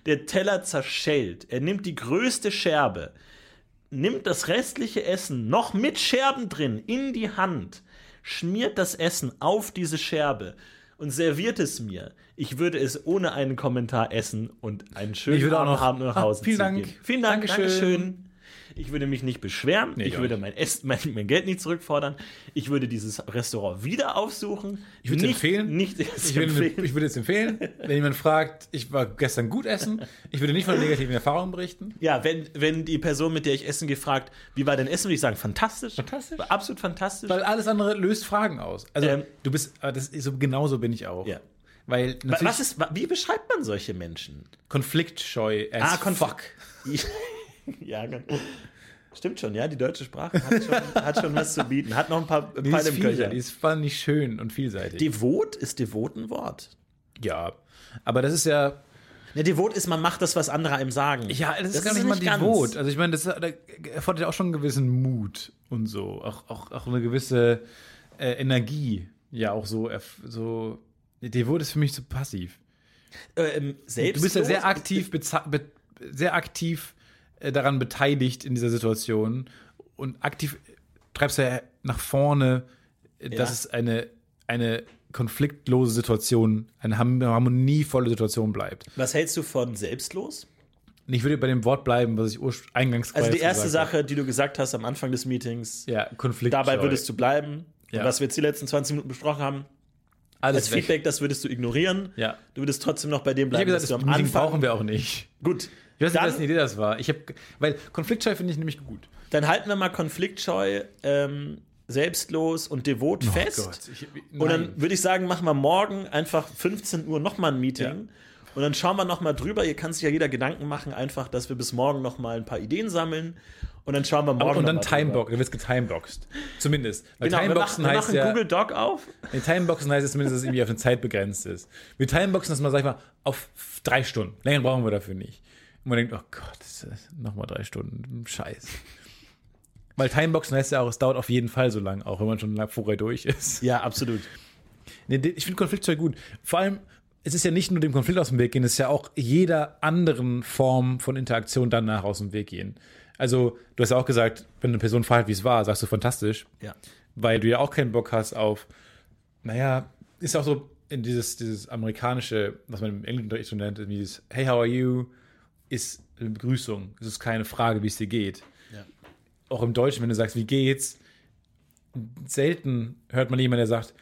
der Teller zerschellt, er nimmt die größte Scherbe, nimmt das restliche Essen noch mit Scherben drin in die Hand, schmiert das Essen auf diese Scherbe und serviert es mir. Ich würde es ohne einen Kommentar essen und einen schönen Abend noch- haben und nach Ah, Hause vielen ziehen Dank. gehen. Vielen Dank, Dankeschön. Dankeschön. Ich würde mich nicht beschweren, Nee, ich würde mein, Essen, mein, mein Geld nicht zurückfordern, ich würde dieses Restaurant wieder aufsuchen. Ich würde es nicht, empfehlen. Nicht Ich würde, empfehlen. ich würde es empfehlen, wenn jemand fragt, ich war gestern gut essen, ich würde nicht von negativen Erfahrungen berichten. Ja, wenn, wenn die Person, mit der ich essen gehe, fragt, wie war dein Essen, würde ich sagen, fantastisch. Fantastisch. War absolut fantastisch. Weil alles andere löst Fragen aus. Also Ähm, du bist, aber das ist so, genauso bin ich auch. Ja. Weil Was ist, wie beschreibt man solche Menschen? konfliktscheu as Ah, Konf- fuck. ja, genau. Stimmt schon, ja, die deutsche Sprache hat schon, hat schon was zu bieten. Hat noch ein paar Die Pfeile ist im Köcher. die ist wahnsinnig schön und vielseitig. Devot ist devot ein Wort. ja, aber das ist ja, Ja, devot ist, man macht das, was andere einem sagen. ja, das ist Das gar ist nicht mal nicht ganz. devot. Also ich meine, das da erfordert ja auch schon einen gewissen Mut und so, auch, auch, auch eine gewisse äh, Energie. Ja, auch so, so, devot ist für mich so passiv. ähm, selbstlos, Du bist ja sehr aktiv, sehr aktiv äh, daran beteiligt in dieser Situation und aktiv treibst du ja nach vorne, äh, dass Ja. es eine, eine konfliktlose Situation, eine harmonievolle Situation bleibt. Was hältst du von selbstlos? Ich würde bei dem Wort bleiben, was ich eingangs Also die erste gesagt Sache, die du gesagt hast am Anfang des Meetings, habe. Ja, Konflikt. dabei würdest du bleiben. Ja. Und was wir jetzt die letzten 20 Minuten besprochen haben, alles als weg. Feedback, das würdest du ignorieren. Ja. Du würdest trotzdem noch bei dem Ich habe bleiben, gesagt, das am Anfang. brauchen wir auch nicht. Gut. Ich weiß nicht, eine Idee das war. Ich habe, weil konfliktscheu finde ich nämlich gut. Dann halten wir mal konfliktscheu, ähm, selbstlos und devot fest. Oh Ich, Und dann würde ich sagen, machen wir morgen einfach 15 Uhr nochmal ein Meeting. Und dann schauen wir noch mal drüber. Hier kann sich ja jeder Gedanken machen, einfach, dass wir bis morgen noch mal ein paar Ideen sammeln. Und dann schauen wir morgen. und dann. Timebox, dann wird getimeboxt. Zumindest. Weil Genau, wir Timeboxen machen, wir heißt machen ja, Google Doc auf. in Timeboxen heißt es zumindest, dass es irgendwie auf eine Zeit begrenzt ist. Wir Timeboxen das mal, sag ich mal, auf drei Stunden. Länger brauchen wir dafür nicht. Und man denkt, oh Gott, nochmal drei Stunden. Scheiß. Weil Timeboxen heißt ja auch, es dauert auf jeden Fall so lang, auch wenn man schon vorher durch ist. Ja, absolut. Nee, ich finde Konfliktzeug gut. Vor allem, es ist ja nicht nur dem Konflikt aus dem Weg gehen, es ist ja auch jeder anderen Form von Interaktion danach aus dem Weg gehen. Also, du hast ja auch gesagt, wenn eine Person fragt, wie es war, sagst du fantastisch, Ja. weil du ja auch keinen Bock hast auf, naja, ist auch so in dieses, dieses amerikanische, was man im Englischen so nennt, dieses Hey, how are you? Ist eine Begrüßung. Es ist keine Frage, wie es dir geht. Ja. Auch im Deutschen, wenn du sagst, wie geht's, selten hört man jemanden, der sagt,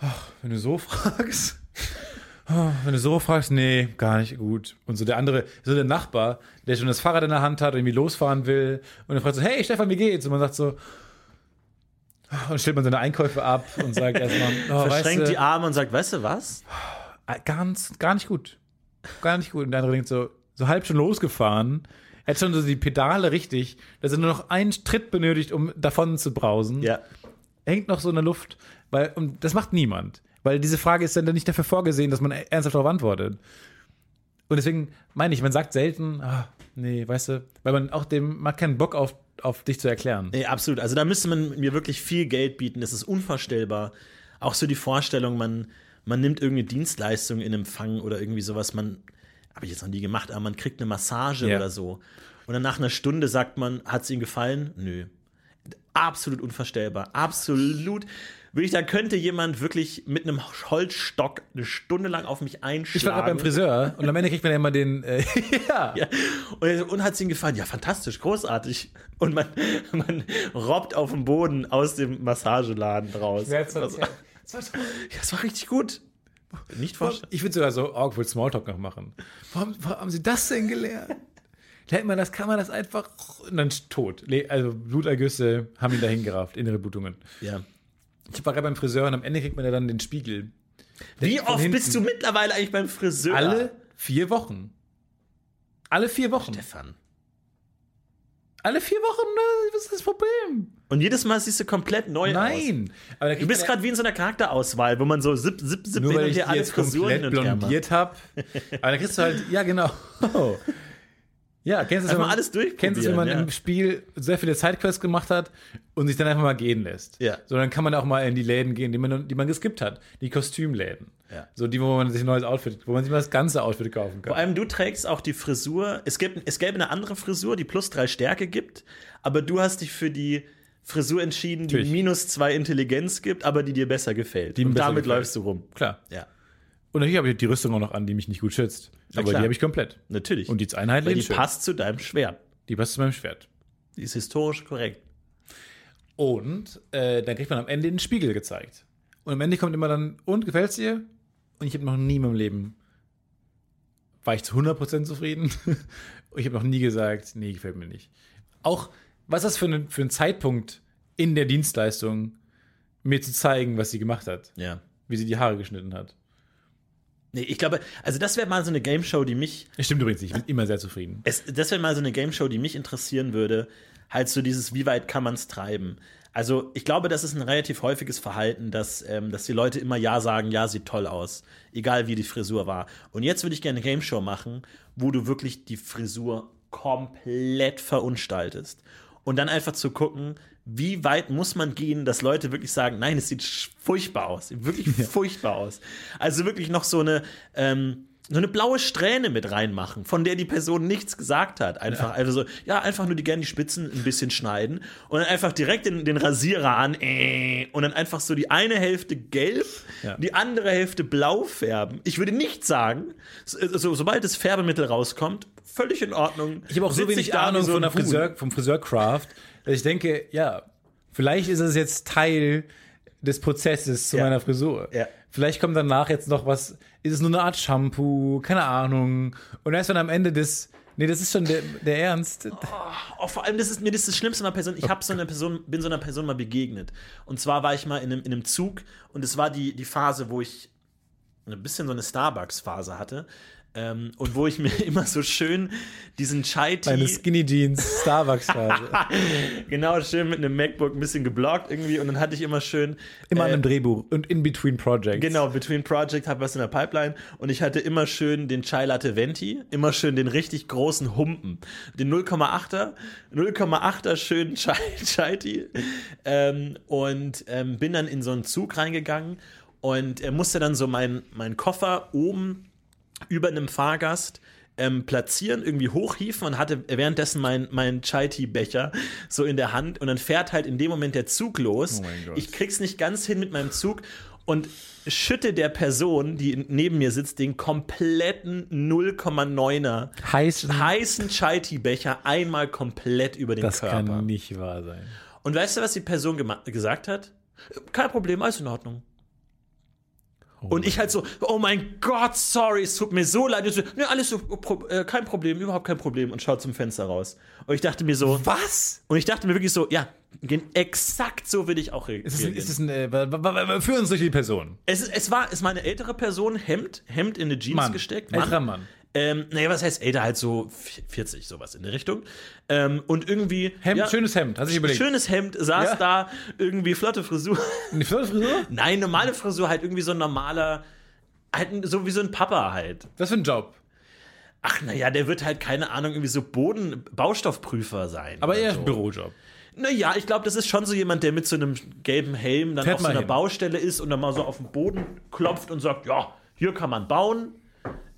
ach, wenn du so fragst, ah, wenn du so fragst, nee, gar nicht gut. Und so der andere, so der Nachbar, der schon das Fahrrad in der Hand hat, irgendwie losfahren will und dann fragt so, hey Stefan, wie geht's? Und man sagt so, ah, und stellt man seine Einkäufe ab und sagt erstmal, oh, weißt Verschränkt du, die Arme und sagt, weißt du was? äh, ganz, gar nicht gut. Gar nicht gut. Und der andere denkt so, so halb schon losgefahren. Er hat schon so die Pedale richtig, dass er nur noch einen Tritt benötigt, um davon zu brausen. Ja. Hängt noch so in der Luft. Weil, und das macht niemand. Weil diese Frage ist dann nicht dafür vorgesehen, dass man ernsthaft darauf antwortet. Und deswegen meine ich, man sagt selten, ah, nee, weißt du, weil man auch dem, man hat keinen Bock auf, auf dich zu erklären. Nee, absolut. Also da müsste man mir wirklich viel Geld bieten. Das ist unvorstellbar. Auch so die Vorstellung, man, man nimmt irgendeine Dienstleistung in Empfang oder irgendwie sowas. Man, habe ich jetzt noch nie gemacht, aber man kriegt eine Massage Ja. oder so. Und dann nach einer Stunde sagt man, hat es Ihnen gefallen? Nö. Absolut unvorstellbar. Absolut. Wirklich, da könnte jemand wirklich mit einem Holzstock eine Stunde lang auf mich einschlagen. Ich war gerade beim Friseur und am Ende kriegt man ja immer den, äh, ja. Ja. Und, und hat es ihm gefallen? Ja, fantastisch, großartig. Und man, man robbt auf dem Boden aus dem Massageladen raus. Also, ja, es war richtig gut. Nicht vorstellen. Ich würde sogar so awkward Smalltalk noch machen. Warum, warum haben Sie das denn gelernt? Lernt man das, kann man das einfach und dann tot. Also Blutergüsse haben ihn dahin gerafft, innere Blutungen. Ja. Ich war gerade beim Friseur und am Ende kriegt man ja dann den Spiegel. Wie oft hinten. bist du mittlerweile eigentlich beim Friseur? Alle vier Wochen. Alle vier Wochen. Stefan. Alle vier Wochen, ne? was ist das Problem? Und jedes Mal siehst du komplett neu aus. Nein. Aber da Du bist gerade wie in so einer Charakterauswahl, wo man so zip, zip, zip nur weil und ich alle jetzt Frisuren komplett blondiert habe. Aber da kriegst du halt, ja genau. Ja, kennst du es, wenn man, alles kennst du es, wenn man ja. im Spiel sehr viele Sidequests gemacht hat und sich dann einfach mal gehen lässt. Ja. So, dann kann man auch mal in die Läden gehen, die man, die man geskippt hat. Die Kostümläden. Ja. So die, wo man sich ein neues Outfit, wo man sich mal das ganze Outfit kaufen kann. Vor allem du trägst auch die Frisur. Es, gibt, es gäbe eine andere Frisur, die plus drei Stärke gibt, aber du hast dich für die Frisur entschieden, die Natürlich. minus zwei Intelligenz gibt, aber die dir besser gefällt. Die mir und besser damit gefällt. läufst du rum. Klar. Ja, Und natürlich habe ich die Rüstung auch noch an, die mich nicht gut schützt. Aber klar. die habe ich komplett. natürlich. Und die ist einheitlich. Weil die schön. passt zu deinem Schwert. Die passt zu meinem Schwert. Die ist historisch korrekt. Und äh, dann kriegt man am Ende den Spiegel gezeigt. Und am Ende kommt immer dann, und gefällt's dir? Und ich habe noch nie in meinem Leben, war ich zu 100% zufrieden? und ich habe noch nie gesagt, nee, gefällt mir nicht. Auch, was ist das für, ein- für ein Zeitpunkt in der Dienstleistung, mir zu zeigen, was sie gemacht hat? Ja. Wie sie die Haare geschnitten hat. Nee, ich glaube, also das wäre mal so eine Game Show, die mich Das stimmt übrigens nicht, ich bin immer sehr zufrieden. Es, das wäre mal so eine Game Show, die mich interessieren würde. Halt so dieses, wie weit kann man es treiben? Also, ich glaube, das ist ein relativ häufiges Verhalten, dass, ähm, dass die Leute immer Ja sagen, ja, sieht toll aus. Egal wie die Frisur war. Und jetzt würde ich gerne eine Game Show machen, wo du wirklich die Frisur komplett verunstaltest. Und dann einfach zu gucken, wie weit muss man gehen, dass Leute wirklich sagen, nein, es sieht furchtbar aus, wirklich furchtbar aus. Also wirklich noch so eine, ähm, so eine blaue Strähne mit reinmachen, von der die Person nichts gesagt hat. Einfach, also so, ja, einfach nur die gerne die Spitzen ein bisschen schneiden und dann einfach direkt den, den Rasierer an äh, und dann einfach so die eine Hälfte gelb, Ja. die andere Hälfte blau färben. Ich würde nicht sagen, so, so, sobald das Färbemittel rauskommt, völlig in Ordnung. Ich habe auch so wenig Ahnung so von der. Friseur, vom Friseurcraft, dass ich denke, ja, vielleicht ist es jetzt Teil des Prozesses zu Ja. meiner Frisur. Ja. Vielleicht kommt danach jetzt noch was, ist es nur eine Art Shampoo, keine Ahnung. Und erst dann am Ende des, nee, das ist schon der, der Ernst. Oh, vor allem, das ist mir das, ist das Schlimmste einer Person. Ich hab so eine Person, bin so einer Person mal begegnet. Und zwar war ich mal in einem, in einem Zug und es war die, die Phase, wo ich ein bisschen so eine Starbucks-Phase hatte. Ähm, und wo ich mir immer so schön diesen Chai Tea Meine Skinny Jeans Starbucks-Phase. genau schön mit einem MacBook ein bisschen geblockt irgendwie und dann hatte ich immer schön Immer an äh, einem Drehbuch und in between projects. Genau, Between Project habe was in der Pipeline und ich hatte immer schön den Chai Latte Venti, immer schön den richtig großen Humpen, den 0,8er, 0,8er schönen Chai, Chai Tea ähm, und ähm, bin dann in so einen Zug reingegangen und er musste dann so meinen mein Koffer oben über einem Fahrgast ähm, platzieren, irgendwie hochhieven und hatte währenddessen mein, mein Chai-Tea-Becher so in der Hand und dann fährt halt in dem Moment der Zug los. Oh mein Gott. ich krieg's nicht ganz hin mit meinem Zug und schütte der Person, die neben mir sitzt, den kompletten 0,9er Heißen. heißen Chai-Tea-Becher einmal komplett über den Das Körper. kann nicht wahr sein. Und weißt du, was die Person gesagt hat? Kein Problem, alles in Ordnung. Und ich halt so, oh mein Gott, sorry, es tut mir so leid. Ich so, nee, alles so, pro, äh, kein Problem, überhaupt kein Problem. Und schaut zum Fenster raus. Und ich dachte mir so, Was? und ich dachte mir wirklich so, ja, exakt so würde ich auch re- Ist es, reagieren. ist es ein, wa- wa- wa- führ uns durch die Person. es, es war, es war eine ältere Person, Hemd, Hemd in eine Jeans Mann. gesteckt. Älterer Mann. Ähm, naja, was heißt älter? Halt so 40, sowas in der Richtung. Ähm, und irgendwie. Hemd, ja, schönes Hemd, hat sich überlegt. Schönes Hemd, saß Ja. da, irgendwie flotte Frisur. Eine flotte Frisur? Nein, normale Frisur, halt irgendwie so ein normaler, halt so wie so ein Papa halt. Was für ein Job. Ach, naja, der wird halt, keine Ahnung, irgendwie so Boden, Baustoffprüfer sein. Aber eher so. ein Bürojob. Naja, ich glaube, das ist schon so jemand, der mit so einem gelben Helm dann Fährt auf so einer hin. Baustelle ist und dann mal so auf den Boden klopft und sagt, ja, hier kann man bauen.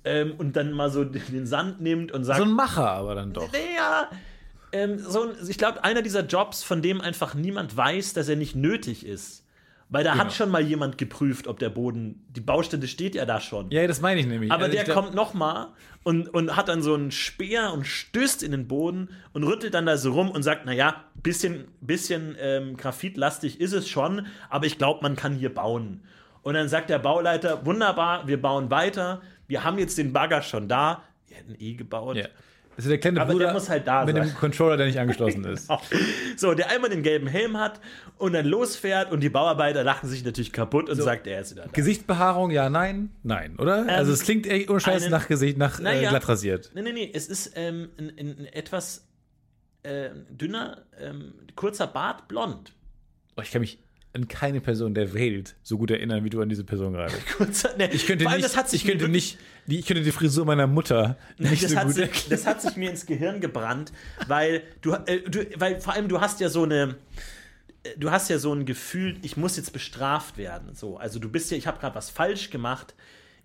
Ähm, und dann mal so den Sand nimmt und sagt, So ein Macher aber dann doch. naja, ähm, so ein, ich glaube, einer dieser Jobs, von dem einfach niemand weiß, dass er nicht nötig ist. Weil da Genau. hat schon mal jemand geprüft, ob der Boden, die Baustelle steht ja da schon. Ja, das meine ich nämlich. Aber Also der kommt noch mal und, und hat dann so einen Speer und stößt in den Boden und rüttelt dann da so rum und sagt, naja, bisschen, bisschen ähm, graphitlastig ist es schon, aber ich glaube, man kann hier bauen. Und dann sagt der Bauleiter, wunderbar, wir bauen weiter, wir haben jetzt den Bagger schon da, wir hätten eh gebaut. Ja. Das ist der kleine Aber Bruder der muss halt da mit sein. dem Controller, der nicht angeschlossen ist. So, der einmal den gelben Helm hat und dann losfährt und die Bauarbeiter lachen sich natürlich kaputt und sagt, er ist wieder da. Gesichtsbehaarung, ja, nein? Nein, oder? also es klingt echt ohne Scheiß nach Gesicht, nach äh, Naja. glatt rasiert. Nee, nee, nee, es ist ähm, ein, ein, ein etwas äh, dünner, ähm, kurzer Bart, blond. Oh, ich kann mich an keine Person der Welt so gut erinnern, wie du an diese Person gerade. Nee, Ich könnte nicht, das hat sich ich könnte nicht, die, ich könnte die Frisur meiner Mutter nicht das, so hat gut sich, das hat sich mir ins Gehirn gebrannt, weil du, äh, du, weil vor allem du hast ja so eine, äh, du hast ja so ein Gefühl, ich muss jetzt bestraft werden. So, also du bist ja, ich habe gerade was falsch gemacht.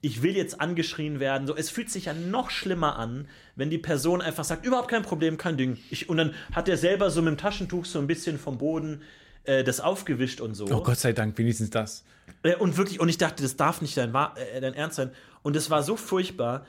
Ich will jetzt angeschrien werden. So, es fühlt sich ja noch schlimmer an, wenn die Person einfach sagt, überhaupt kein Problem, kein Ding. Ich, und dann hat er selber so mit dem Taschentuch so ein bisschen vom Boden äh, das aufgewischt und so. Oh Gott sei Dank, wenigstens das. Äh, und wirklich, und ich dachte, das darf nicht dein, äh, dein Ernst sein. Und es war so furchtbar,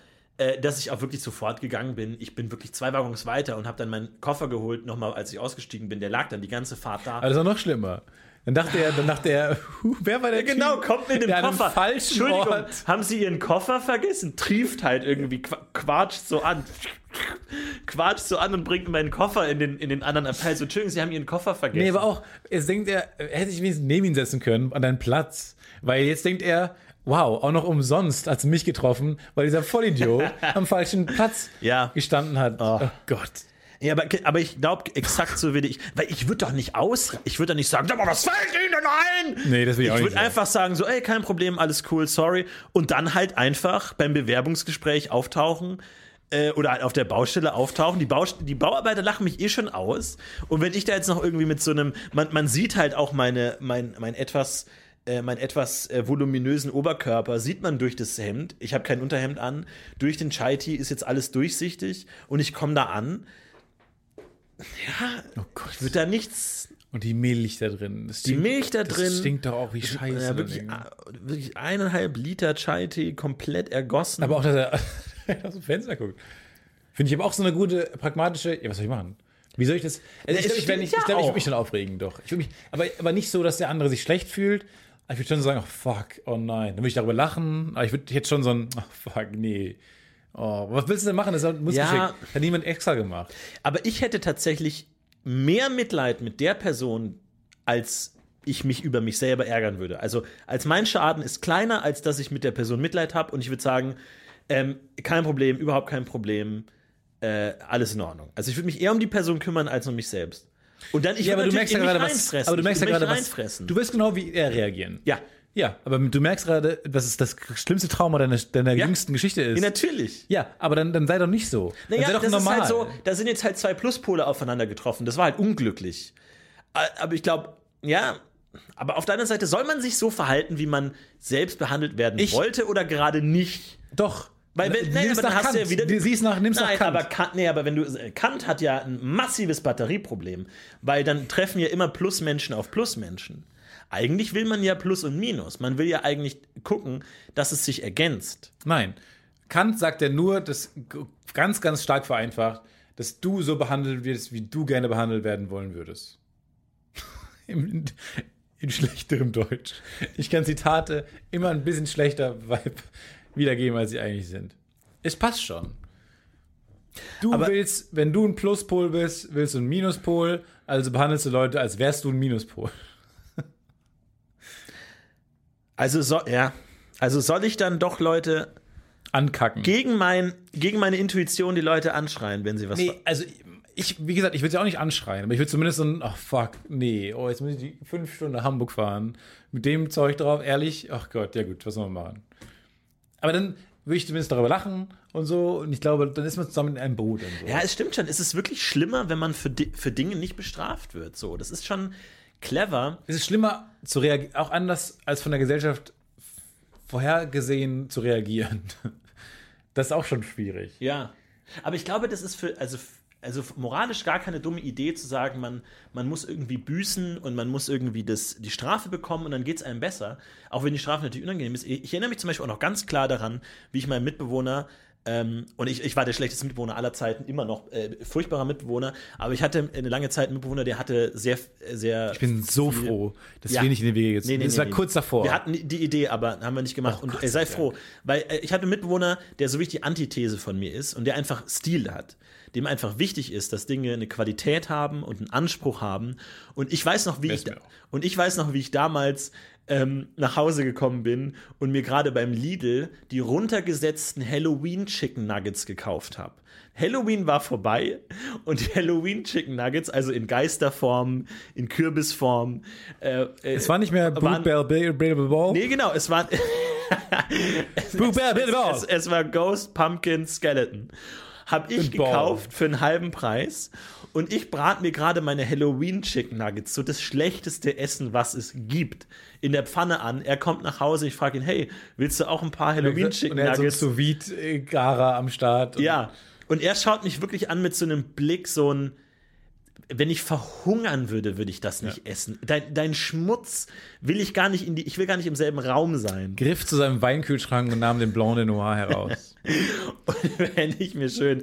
dass ich auch wirklich sofort gegangen bin. Ich bin wirklich zwei Waggons weiter und habe dann meinen Koffer geholt, nochmal, als ich ausgestiegen bin. Der lag dann die ganze Fahrt da. Aber das war noch schlimmer. Dann dachte er, dann dachte er, wer war der Genau, Typ, kommt an einem Koffer. falschen Entschuldigung, Ort. haben Sie Ihren Koffer vergessen? Trieft halt irgendwie, qu- quatscht so an. Quatscht so an und bringt meinen Koffer in den, in den anderen Abteil. So, Entschuldigung, Sie haben Ihren Koffer vergessen. Nee, aber auch, jetzt denkt er, er hätte sich wenigstens neben ihn setzen können, an deinen Platz. Weil jetzt denkt er, wow, auch noch umsonst hat sie mich getroffen, weil dieser Vollidiot am falschen Platz Ja. gestanden hat. Oh, Gott. Ja, aber, aber ich glaube, exakt so würde ich, weil ich würde doch nicht aus, ich würde doch nicht sagen, sag mal, was fällt Ihnen denn ein? Nee, das will ich auch nicht würde sagen. einfach sagen, so, ey, kein Problem, alles cool, sorry. Und dann halt einfach beim Bewerbungsgespräch auftauchen äh, oder auf der Baustelle auftauchen. Die, Baust die Bauarbeiter lachen mich eh schon aus. Und wenn ich da jetzt noch irgendwie mit so einem, man, man sieht halt auch meine, mein, mein etwas, äh, meinen etwas äh, voluminösen Oberkörper sieht man durch das Hemd. Ich habe kein Unterhemd an. Durch den Chai Tea ist jetzt alles durchsichtig und ich komme da an. Ja, Oh Gott. ich würde da nichts. Und die Milch da drin. Das Die stinkt, Milch da drin. Das stinkt doch auch wie Scheiße. Ja, wirklich, wirklich eineinhalb Liter Chai Tea komplett ergossen. Aber auch, dass er aus dem Fenster guckt. Finde ich aber auch so eine gute, pragmatische. Ja, was soll ich machen? Wie soll ich das? Also ich glaube, ich, ich, ja glaub, ich würde mich schon aufregen, doch. Ich mich, aber, aber nicht so, dass der andere sich schlecht fühlt. Ich würde schon sagen, oh fuck, oh nein. Dann würde ich darüber lachen. Aber ich würde jetzt schon so ein, oh fuck, nee. Oh, was willst du denn machen? Das muss Ja. geschickt. Hat niemand extra gemacht. Aber ich hätte tatsächlich mehr Mitleid mit der Person, als ich mich über mich selber ärgern würde. Also als mein Schaden ist kleiner, als dass ich mit der Person Mitleid habe und ich würde sagen, ähm, kein Problem, überhaupt kein Problem, äh, alles in Ordnung. Also ich würde mich eher um die Person kümmern als um mich selbst. Und dann ich Ja, aber du merkst ja gerade was. Aber du merkst ja gerade was. Du wirst genau wie er reagieren. ja. Ja, aber du merkst gerade, dass es das schlimmste Trauma deiner, deiner Ja. jüngsten Geschichte ist. ja, natürlich. Ja, aber dann, dann sei doch nicht so. Naja, sei doch das normal. ist halt so, da sind jetzt halt zwei Pluspole aufeinander getroffen. Das war halt unglücklich. Äh, Aber ich glaube, ja, aber auf der anderen Seite soll man sich so verhalten, wie man selbst behandelt werden Ich- wollte oder gerade nicht. Doch. Weil wenn, nimm's aber dann nach hast Kant. du ja wieder. Siehst nach, nimm's nach Nein, Kant. aber Kant, nee, aber wenn du. äh, Kant hat ja ein massives Batterieproblem, weil dann treffen ja immer Plusmenschen auf Plusmenschen. Eigentlich will man ja Plus und Minus. Man will ja eigentlich gucken, dass es sich ergänzt. Nein. Kant sagt ja nur, dass g- ganz, ganz stark vereinfacht, dass du so behandelt wirst, wie du gerne behandelt werden wollen würdest. in, in schlechterem Deutsch. Ich kann Zitate immer ein bisschen schlechter Vibe wiedergeben, als sie eigentlich sind. Es passt schon. Du Aber- willst, wenn du ein Pluspol bist, willst du einen Minuspol, also behandelst du Leute, als wärst du ein Minuspol. Also, so, ja. Also soll ich dann doch Leute Ankacken. gegen, mein, gegen meine Intuition die Leute anschreien, wenn sie was. Nee, also ich, wie gesagt, ich will sie auch nicht anschreien, aber ich will zumindest so ein, ach fuck, nee, oh, jetzt muss ich die fünf Stunden nach Hamburg fahren. Mit dem Zeug drauf, ehrlich, ach Gott, ja gut, was soll man machen? Aber dann würde ich zumindest darüber lachen und so und ich glaube, dann ist man zusammen in einem Boot und so. Ja, es stimmt schon. Es ist wirklich schlimmer, wenn man für, für Dinge nicht bestraft wird. So, das ist schon clever. Es ist schlimmer zu reagieren, auch anders als von der Gesellschaft vorhergesehen zu reagieren. Das ist auch schon schwierig. Ja. Aber ich glaube, das ist für, also, also moralisch gar keine dumme Idee zu sagen, man, man muss irgendwie büßen und man muss irgendwie das, die Strafe bekommen und dann geht es einem besser. Auch wenn die Strafe natürlich unangenehm ist. Ich erinnere mich zum Beispiel auch noch ganz klar daran, wie ich meinem Mitbewohner ähm, und ich, ich war der schlechteste Mitbewohner aller Zeiten, immer noch äh, furchtbarer Mitbewohner, aber ich hatte eine lange Zeit einen Mitbewohner, der hatte sehr, sehr. Ich bin so froh, dass Ja. wir nicht in den Wege jetzt Nee, nee, Das nee, war nee. kurz davor. Wir hatten die Idee, aber haben wir nicht gemacht. Oh und Gott äh, sei froh, weil äh, ich hatte einen Mitbewohner, der so wie die Antithese von mir ist und der einfach Stil hat. Dem einfach wichtig ist, dass Dinge eine Qualität haben und einen Anspruch haben. Und ich weiß noch, wie ich mir auch. und ich weiß noch, wie ich damals ähm, nach Hause gekommen bin und mir gerade beim Lidl die runtergesetzten Halloween Chicken Nuggets gekauft habe. Halloween war vorbei und die Halloween Chicken Nuggets, also in Geisterform, in Kürbisform, äh, äh, es war nicht mehr waren- Boot Bell, Bell, Bell, Ball. Nee, genau, es war. es, bell. es, es war Ghost Pumpkin Skeleton. Hab ich Ball. gekauft für einen halben Preis. Und ich brat mir gerade meine Halloween Chicken Nuggets, so das schlechteste Essen, was es gibt, in der Pfanne an. Er kommt nach Hause, ich frage ihn, hey, willst du auch ein paar Halloween Chicken und er hat so ein Nuggets? gara am Start. Und ja. Und er schaut mich wirklich an mit so einem Blick, so ein, wenn ich verhungern würde, würde ich das nicht essen. Dein, dein Schmutz will ich gar nicht in die, ich will gar nicht im selben Raum sein. griff zu seinem Weinkühlschrank und nahm den Blanc de Noir heraus. Und wenn ich mir schön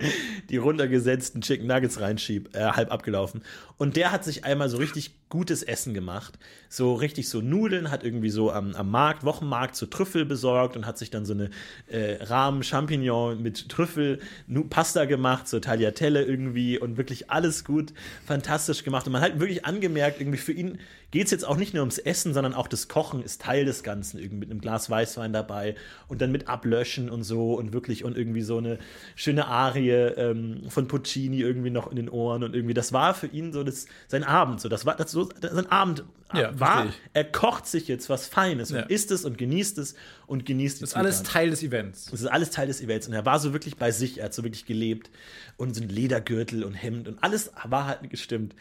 die runtergesetzten Chicken Nuggets reinschieb, äh, halb abgelaufen. Und der hat sich einmal so richtig gutes Essen gemacht. So richtig so Nudeln, hat irgendwie so am, am Markt, Wochenmarkt, so Trüffel besorgt und hat sich dann so eine äh, Rahmen Champignon mit Trüffel, Pasta gemacht, so Tagliatelle irgendwie und wirklich alles gut, fantastisch gemacht. Und man hat wirklich angemerkt, irgendwie für ihn geht es jetzt auch nicht nur ums Essen, sondern auch das Kochen ist Teil des Ganzen, irgendwie mit einem Glas Weißwein dabei und dann mit Ablöschen und so und wirklich und irgendwie so eine schöne Arie ähm, von Puccini irgendwie noch in den Ohren und irgendwie, das war für ihn so das, sein Abend, so, das war das so, sein Abend Ja, war, verstehe ich. er kocht sich jetzt was Feines Ja. und isst es und genießt es und genießt die Das ist alles Zutaten. Teil des Events. Das ist alles Teil des Events. Und er war so wirklich bei sich, er hat so wirklich gelebt. Und so ein Ledergürtel und Hemd und alles war halt gestimmt.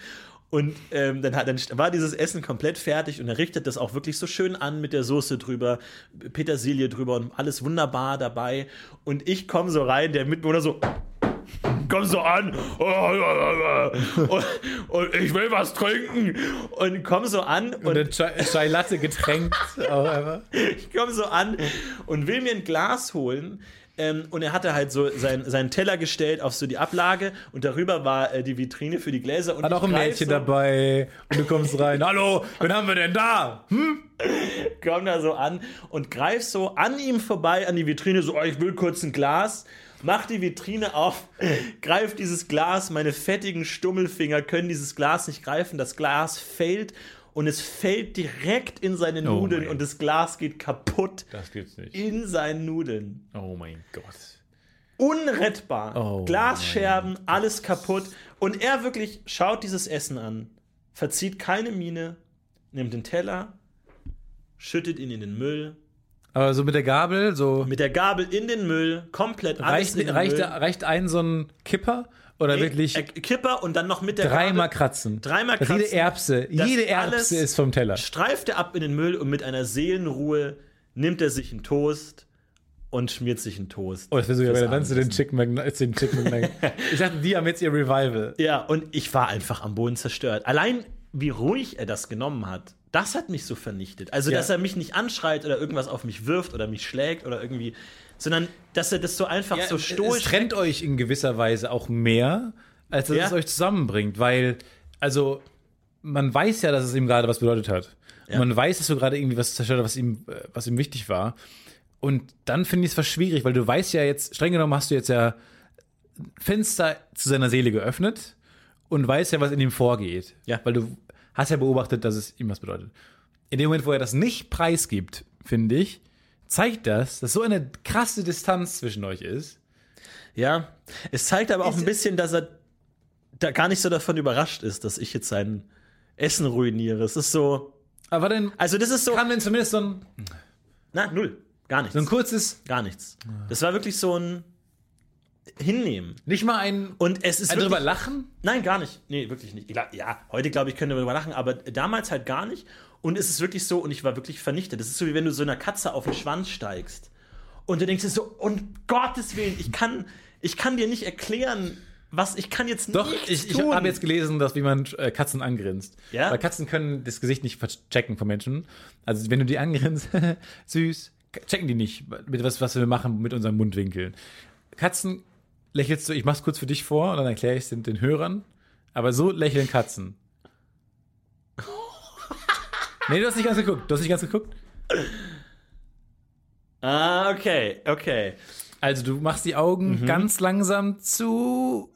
Und ähm, dann, hat, dann war dieses Essen komplett fertig und er richtet das auch wirklich so schön an mit der Soße drüber, Petersilie drüber und alles wunderbar dabei. Und ich komme so rein, der Mitbewohner so, komm so an und, und ich will was trinken und komm so an Und der Chai, Latte getränkt. ich komme so an und will mir ein Glas holen. Ähm, und er hatte halt so sein, seinen Teller gestellt auf so die Ablage und darüber war äh, die Vitrine für die Gläser. Und Hat auch ein Mädchen so, dabei. Und du kommst rein. Hallo, wen haben wir denn da? Komm da so an und greif so an ihm vorbei an die Vitrine, so, oh, ich will kurz ein Glas. Mach die Vitrine auf, greif dieses Glas, meine fettigen Stummelfinger können dieses Glas nicht greifen, das Glas fällt und es fällt direkt in seine Oh Nudeln und das Glas geht kaputt Das gibt's nicht. in seinen Nudeln. Oh mein Gott. Unrettbar. Oh Glasscherben, alles kaputt. Und er wirklich schaut dieses Essen an, verzieht keine Miene, nimmt den Teller, schüttet ihn in den Müll, Aber so mit der Gabel, so mit der Gabel in den Müll, komplett alles reicht, in den reicht, Müll. reicht ein so ein Kipper oder Nee, wirklich äh, Kipper und dann noch mit der dreimal Gabel kratzen? Dreimal Jede kratzen. Erbse, Das jede Erbse ist vom Teller. streift er ab in den Müll und mit einer Seelenruhe nimmt er sich einen Toast und schmiert sich einen Toast. Oh, das wäre sogar. Dann zu. Den Chicken McNuggets. ich dachte, die haben jetzt ihr Revival. Ja, und ich war einfach am Boden zerstört. Allein, wie ruhig er das genommen hat, das hat mich so vernichtet. Also, Ja. dass er mich nicht anschreit oder irgendwas auf mich wirft oder mich schlägt oder irgendwie, sondern dass er das so einfach so Es stoisch. trennt euch in gewisser Weise auch mehr, als dass Ja. es euch zusammenbringt, weil, also, man weiß ja, dass es ihm gerade was bedeutet hat. Und Ja. man weiß, dass du gerade irgendwie was zerstört hast, was ihm, äh, was ihm wichtig war. Und dann finde ich es fast schwierig, weil du weißt ja jetzt, streng genommen hast du jetzt ja Fenster zu seiner Seele geöffnet und weißt ja, was in ihm vorgeht. Ja. Weil du hast ja beobachtet, dass es ihm was bedeutet. In dem Moment, wo er das nicht preisgibt, finde ich, zeigt das, dass so eine krasse Distanz zwischen euch ist. Ja, es zeigt aber auch Ist- ein bisschen, dass er da gar nicht so davon überrascht ist, dass ich jetzt sein Essen ruiniere. Es ist so, Aber dann also das ist so, kam denn zumindest so ein, na, null, gar nichts. so ein kurzes, Gar nichts. Das war wirklich so ein Hinnehmen. nicht mal ein, Und es ist ein wirklich, drüber lachen. Nein, gar nicht. Nee, wirklich nicht. Ja, heute glaube ich, können wir darüber lachen, aber damals halt gar nicht. Und es ist wirklich so, und ich war wirklich vernichtet. Das ist so, wie wenn du so einer Katze auf den Schwanz steigst. Und du denkst dir so, um Gottes Willen, ich kann, ich kann dir nicht erklären, was, ich kann jetzt Doch, nichts ich, ich habe jetzt gelesen, dass wie man äh, Katzen angrinst. Ja? Weil Katzen können das Gesicht nicht verchecken von Menschen. Also wenn du die angrinst, süß, checken die nicht, mit was, was wir machen mit unseren Mundwinkeln. Katzen lächelst du, ich mach's kurz für dich vor und dann erkläre ich es den, den Hörern. Aber so lächeln Katzen. nee, du hast nicht ganz geguckt. Du hast nicht ganz geguckt. Ah, okay, okay. Also du machst die Mhm. Augen ganz langsam zu,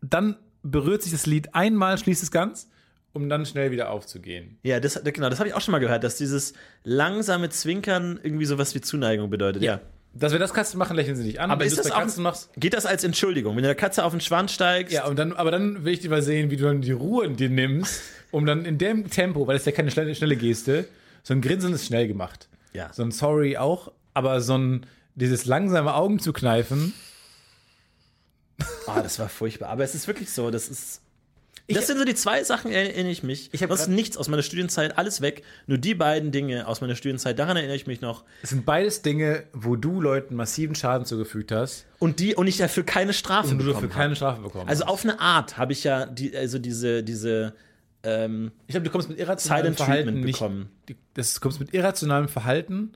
dann berührt sich das Lied einmal, schließt es ganz, um dann schnell wieder aufzugehen. Ja, das, genau, das habe ich auch schon mal gehört, dass dieses langsame Zwinkern irgendwie sowas wie Zuneigung bedeutet. Ja. Dass wir das Katzen machen, lächeln sie nicht an. Aber Wenn ist das auch, Katzen machst. geht das als Entschuldigung? Wenn du der Katze auf den Schwanz steigst, Ja, und dann, aber dann will ich dir mal sehen, wie du dann die Ruhe in dir nimmst, um dann in dem Tempo, weil das ist ja keine schnelle, schnelle Geste, so ein Grinsen ist schnell gemacht. Ja. So ein Sorry auch, aber so ein, dieses langsame Augen zu kneifen. Ah, das war furchtbar. Aber es ist wirklich so, das ist. Das sind so die zwei Sachen, erinnere ich mich. Ich hab Sonst grad- nichts aus meiner Studienzeit, alles weg. Nur die beiden Dinge aus meiner Studienzeit, daran erinnere ich mich noch. Es sind beides Dinge, wo du Leuten massiven Schaden zugefügt hast Und die und ich dafür keine Strafe und du bekommen dafür keine Strafe bekommen Also hast. auf eine Art habe ich ja die, also diese, diese, ähm, Ich glaube, du kommst mit irrationalem Verhalten nicht. bekommen. Das du kommst mit irrationalem Verhalten,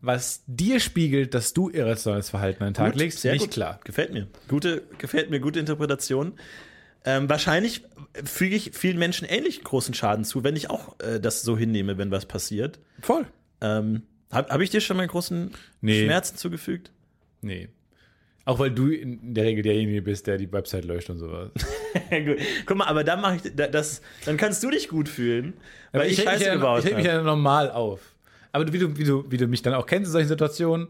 was dir spiegelt, dass du irrationales Verhalten an den Tag Gut, legst, sehr nicht gut. klar. Gefällt mir. Gute, gefällt mir, gute Interpretation. Ähm, wahrscheinlich füge ich vielen Menschen ähnlich großen Schaden zu, wenn ich auch äh, das so hinnehme, wenn was passiert. Voll. Ähm, Habe hab ich dir schon mal großen Nee. Schmerzen zugefügt? Nee. Auch weil du in der Regel derjenige bist, der die Website löscht und sowas. Gut. Guck mal, aber dann mache ich da- das, dann kannst du dich gut fühlen, weil ich, reg Scheiße mich ja, gebaut ich reg mich habe. ja normal auf. Aber wie du, wie, du, wie du mich dann auch kennst in solchen Situationen,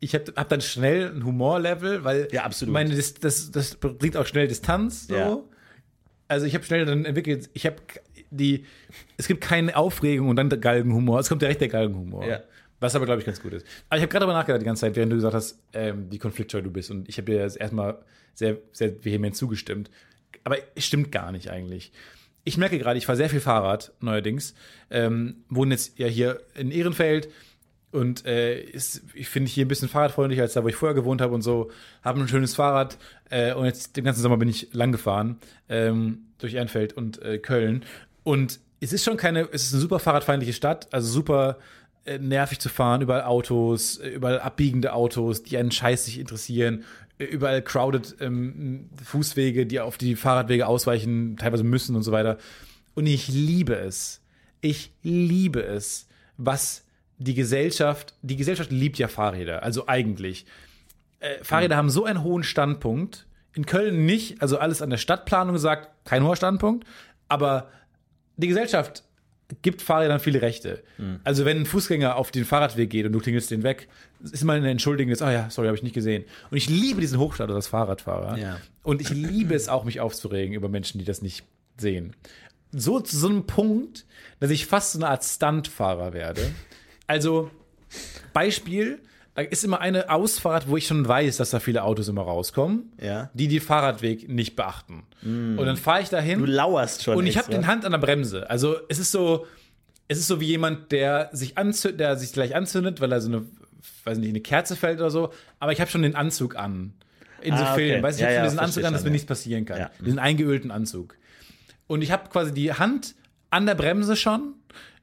ich habe hab dann schnell ein Humorlevel, weil Ja, absolut. meine, das, das, das bringt auch schnell Distanz. So. Ja. Also ich habe schnell dann entwickelt, ich habe die, es gibt keine Aufregung und dann der Galgenhumor. Es kommt direkt der Galgenhumor. Ja. Was aber, glaube ich, ganz gut ist. Aber ich habe gerade darüber nachgedacht die ganze Zeit, während du gesagt hast, ähm, wie konfliktscheu du bist. Und ich habe dir jetzt erstmal sehr, sehr vehement zugestimmt. Aber es stimmt gar nicht eigentlich. Ich merke gerade, ich fahre sehr viel Fahrrad neuerdings. Ähm, wohne jetzt ja hier in Ehrenfeld und äh, ist, ich finde hier ein bisschen fahrradfreundlicher als da, wo ich vorher gewohnt habe und so. Habe ein schönes Fahrrad äh, und jetzt den ganzen Sommer bin ich lang gefahren ähm, durch Ehrenfeld und äh, Köln. Und es ist schon keine, es ist eine super fahrradfeindliche Stadt, also super äh, nervig zu fahren, überall Autos, äh, überall abbiegende Autos, die einen Scheiß sich interessieren, äh, überall crowded ähm, Fußwege, die auf die Fahrradwege ausweichen, teilweise müssen und so weiter. Und ich liebe es. Ich liebe es, was die Gesellschaft, die Gesellschaft liebt ja Fahrräder, also eigentlich. Äh, Fahrräder haben so einen hohen Standpunkt. In Köln nicht, also alles an der Stadtplanung gesagt, kein hoher Standpunkt. Aber die Gesellschaft gibt Fahrrädern viele Rechte. Hm. Also wenn ein Fußgänger auf den Fahrradweg geht und du klingelst den weg, ist immer eine Entschuldigung, jetzt, ah ja, sorry, habe ich nicht gesehen. Und ich liebe diesen Hochstatus als Fahrradfahrer. Ja. Und ich liebe es auch, mich aufzuregen über Menschen, die das nicht sehen. So zu so einem Punkt, dass ich fast so eine Art Stuntfahrer werde. Also, Beispiel, da ist immer eine Ausfahrt, wo ich schon weiß, dass da viele Autos immer rauskommen, Ja. die den Fahrradweg nicht beachten. Und dann fahre ich dahin. Du lauerst schon. Und ich habe den Hand an der Bremse. Also es ist so, es ist so wie jemand, der sich anzündet, der sich gleich anzündet, weil er so eine, weiß nicht, eine Kerze fällt oder so. Aber ich habe schon den Anzug an. In so Ah, okay. Filmen. Weißt du, ich Ja, habe schon ja, diesen Anzug an, dass mir nichts passieren kann. Ja. Diesen eingeölten Anzug. Und ich habe quasi die Hand an der Bremse schon,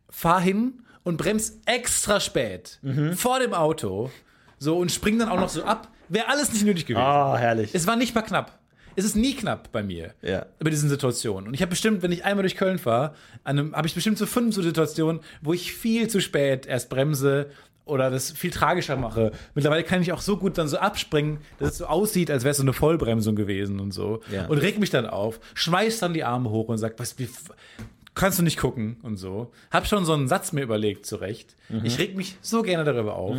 fahr hin und bremst extra spät Mhm. vor dem Auto. So und spring dann auch noch so ab. Wäre alles nicht nötig gewesen. Oh, herrlich. Es war nicht mal knapp. Es ist nie knapp bei mir. Ja. Bei diesen Situationen. Und ich habe bestimmt, wenn ich einmal durch Köln fahre, habe ich bestimmt so fünf so Situationen, wo ich viel zu spät erst bremse oder das viel tragischer mache. Mittlerweile kann ich auch so gut dann so abspringen, dass es so aussieht, als wäre es so eine Vollbremsung gewesen und so. Ja. Und reg mich dann auf, schmeiß dann die Arme hoch und sag, was, wie, kannst du nicht gucken und so. Hab schon so einen Satz mir überlegt, zurecht. Mhm. Ich reg mich so gerne darüber auf.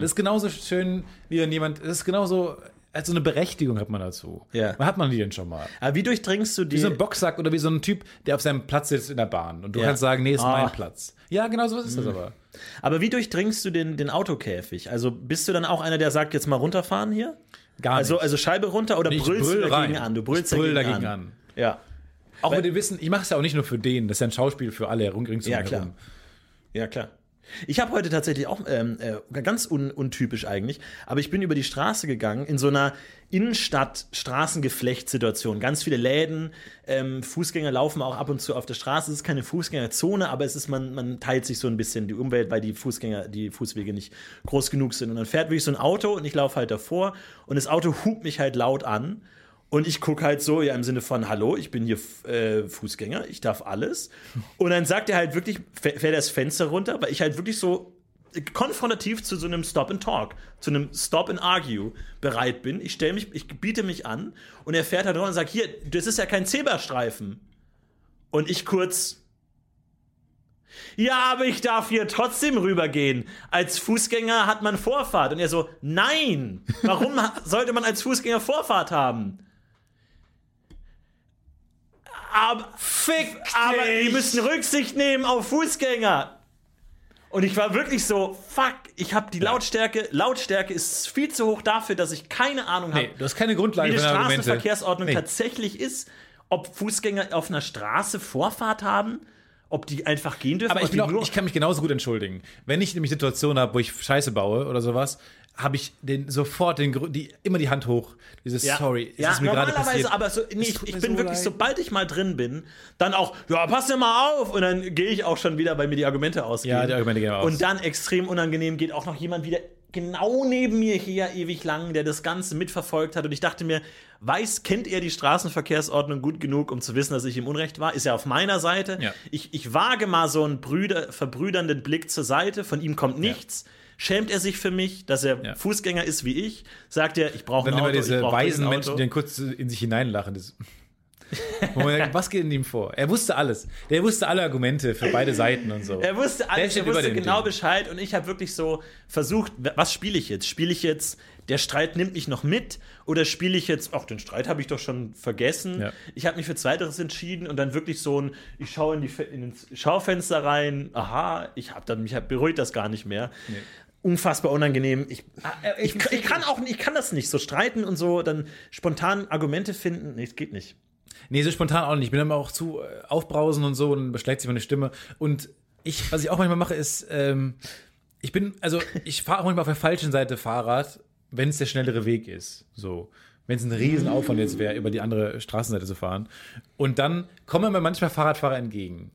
Das ist genauso schön, wie wenn jemand, das ist genauso, als so eine Berechtigung hat man dazu. Ja. Wann hat man die denn schon mal? Aber wie durchdringst du die? Wie so ein Boxsack oder wie so ein Typ, der auf seinem Platz sitzt in der Bahn. Und du Ja. kannst sagen, nee, ist Ah. mein Platz. Ja, genau so ist das aber. aber wie durchdringst du den, den Autokäfig? Also bist du dann auch einer, der sagt, jetzt mal runterfahren hier? Gar Also, nicht. also Scheibe runter oder Nee, brüllst brüll du dagegen rein. an? Du brüllst Ich brüll dagegen, dagegen an. an. Ja. Auch Weil- mit dem Wissen, ich mache es ja auch nicht nur für den, das ist ja ein Schauspiel für alle ringsum Ja, klar. herum. Ja, klar. Ich habe heute tatsächlich auch ähm, äh, ganz un untypisch eigentlich, aber ich bin über die Straße gegangen in so einer Innenstadt-Straßengeflecht-Situation. Ganz viele Läden, ähm, Fußgänger laufen auch ab und zu auf der Straße. Es ist keine Fußgängerzone, aber es ist, man, man teilt sich so ein bisschen die Umwelt, weil die Fußgänger, die Fußwege nicht groß genug sind. Und dann fährt wirklich so ein Auto und ich laufe halt davor und das Auto hupt mich halt laut an. Und ich gucke halt so, ja, im Sinne von, hallo, ich bin hier äh, Fußgänger, ich darf alles. Und dann sagt er halt wirklich, fährt das Fenster runter, weil ich halt wirklich so konfrontativ zu so einem Stop and Talk, zu einem Stop and Argue bereit bin. Ich stelle mich, ich biete mich an und er fährt halt runter und sagt, hier, das ist ja kein Zebrastreifen. Und ich kurz, ja, aber ich darf hier trotzdem rübergehen. Als Fußgänger hat man Vorfahrt. Und er so, nein, warum sollte man als Fußgänger Vorfahrt haben? Aber, Fick aber dich. die müssen Rücksicht nehmen auf Fußgänger. Und ich war wirklich so, fuck, ich habe die Lautstärke, Lautstärke ist viel zu hoch dafür, dass ich keine Ahnung habe, Nee, du hast keine Grundlage wie die. Straßenverkehrsordnung Nee. tatsächlich ist, ob Fußgänger auf einer Straße Vorfahrt haben, ob die einfach gehen dürfen. Aber ich, auch, ich kann mich genauso gut entschuldigen. Wenn ich nämlich Situationen habe, wo ich Scheiße baue oder sowas, habe ich den sofort den die immer die Hand hoch. Dieses Sorry, es ja, ist mir gerade normalerweise, passiert. aber so, nee, ich, ich bin so wirklich, leid. sobald ich mal drin bin, dann auch, ja, pass dir mal auf. Und dann gehe ich auch schon wieder, weil mir die Argumente ausgehen. Ja, die Argumente gehen aus. Und dann extrem unangenehm geht auch noch jemand wieder genau neben mir her ewig lang, der das Ganze mitverfolgt hat. Und ich dachte mir, weiß, kennt er die Straßenverkehrsordnung gut genug, um zu wissen, dass ich im Unrecht war? Ist er auf meiner Seite? Ja. Ich, ich wage mal so einen Brüder, verbrüdernden Blick zur Seite, von ihm kommt nichts. Schämt er sich für mich, dass er Ja. Fußgänger ist wie ich? Sagt er, ich brauche ein Dann Auto, immer diese weisen Menschen, die dann kurz in sich hineinlachen. Das, denkt, was geht in ihm vor? Er wusste alles. Der wusste alle Argumente für beide Seiten und so. Er wusste alles, er wusste genau Ding. Bescheid und ich habe wirklich so versucht, was spiele ich jetzt? Spiele ich jetzt, der Streit nimmt mich noch mit oder spiele ich jetzt, ach, den Streit habe ich doch schon vergessen. Ja. Ich habe mich für Zweiteres entschieden und dann wirklich so ein, ich schaue in, die, in ins Schaufenster rein, aha, ich habe dann, mich hat beruhigt das gar nicht mehr. Unfassbar unangenehm. Ich, äh, ich, ich, kann auch, ich kann das nicht so streiten und so, dann spontan Argumente finden. Nee, es geht nicht. Nee, so spontan auch nicht. Ich bin immer auch zu äh, aufbrausen und so und dann beschlägt sich meine Stimme. Und ich, was ich auch manchmal mache, ist, ähm, ich bin, also ich fahre auch manchmal auf der falschen Seite Fahrrad, wenn es der schnellere Weg ist. So. Wenn es ein Riesenaufwand jetzt wäre, über die andere Straßenseite zu fahren. Und dann kommen mir manchmal Fahrradfahrer entgegen.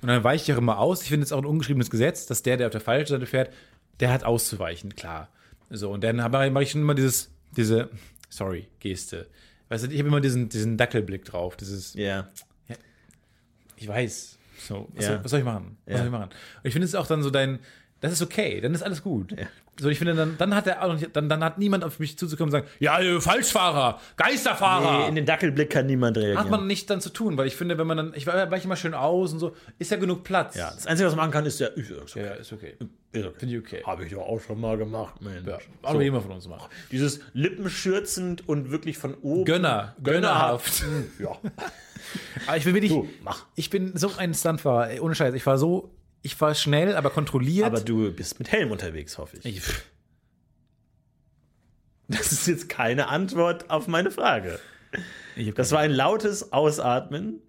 Und dann weiche ich auch immer aus. Ich finde es auch ein ungeschriebenes Gesetz, dass der, der auf der falschen Seite fährt, der hat auszuweichen, klar. So, und dann mache ich schon immer dieses, diese, sorry, Geste. Weißt du, ich habe immer diesen, diesen Dackelblick drauf, dieses, Ja. ich weiß. So, was, Ja. soll, was soll ich machen? Was Ja. soll ich machen? Und ich finde es auch dann so dein, Das ist okay, dann ist alles gut. So, ich finde, dann, dann hat er dann, dann hat niemand auf mich zuzukommen und sagen, ja, äh, Falschfahrer, Geisterfahrer. Nee, in den Dackelblick kann niemand reagieren. hat man nicht dann zu tun, weil ich finde, wenn man dann, ich weiche immer schön aus und so, ist ja genug Platz. ja, das Einzige, was man machen kann, ist ja, ist okay. ja ist okay. Ist okay. Finde ich okay. Habe ich doch auch schon mal gemacht, Mensch. Ja, auch so. jemand von uns macht. Dieses lippenschürzend und wirklich von oben. Gönner, gönnerhaft. Ja. Aber ich bin wirklich, Du, mach. ich bin so ein Stuntfahrer, ohne Scheiß. Ich war so, ich war schnell, aber kontrolliert. Aber du bist mit Helm unterwegs, hoffe ich. ich, Das ist jetzt keine Antwort auf meine Frage. Das war ein lautes Ausatmen.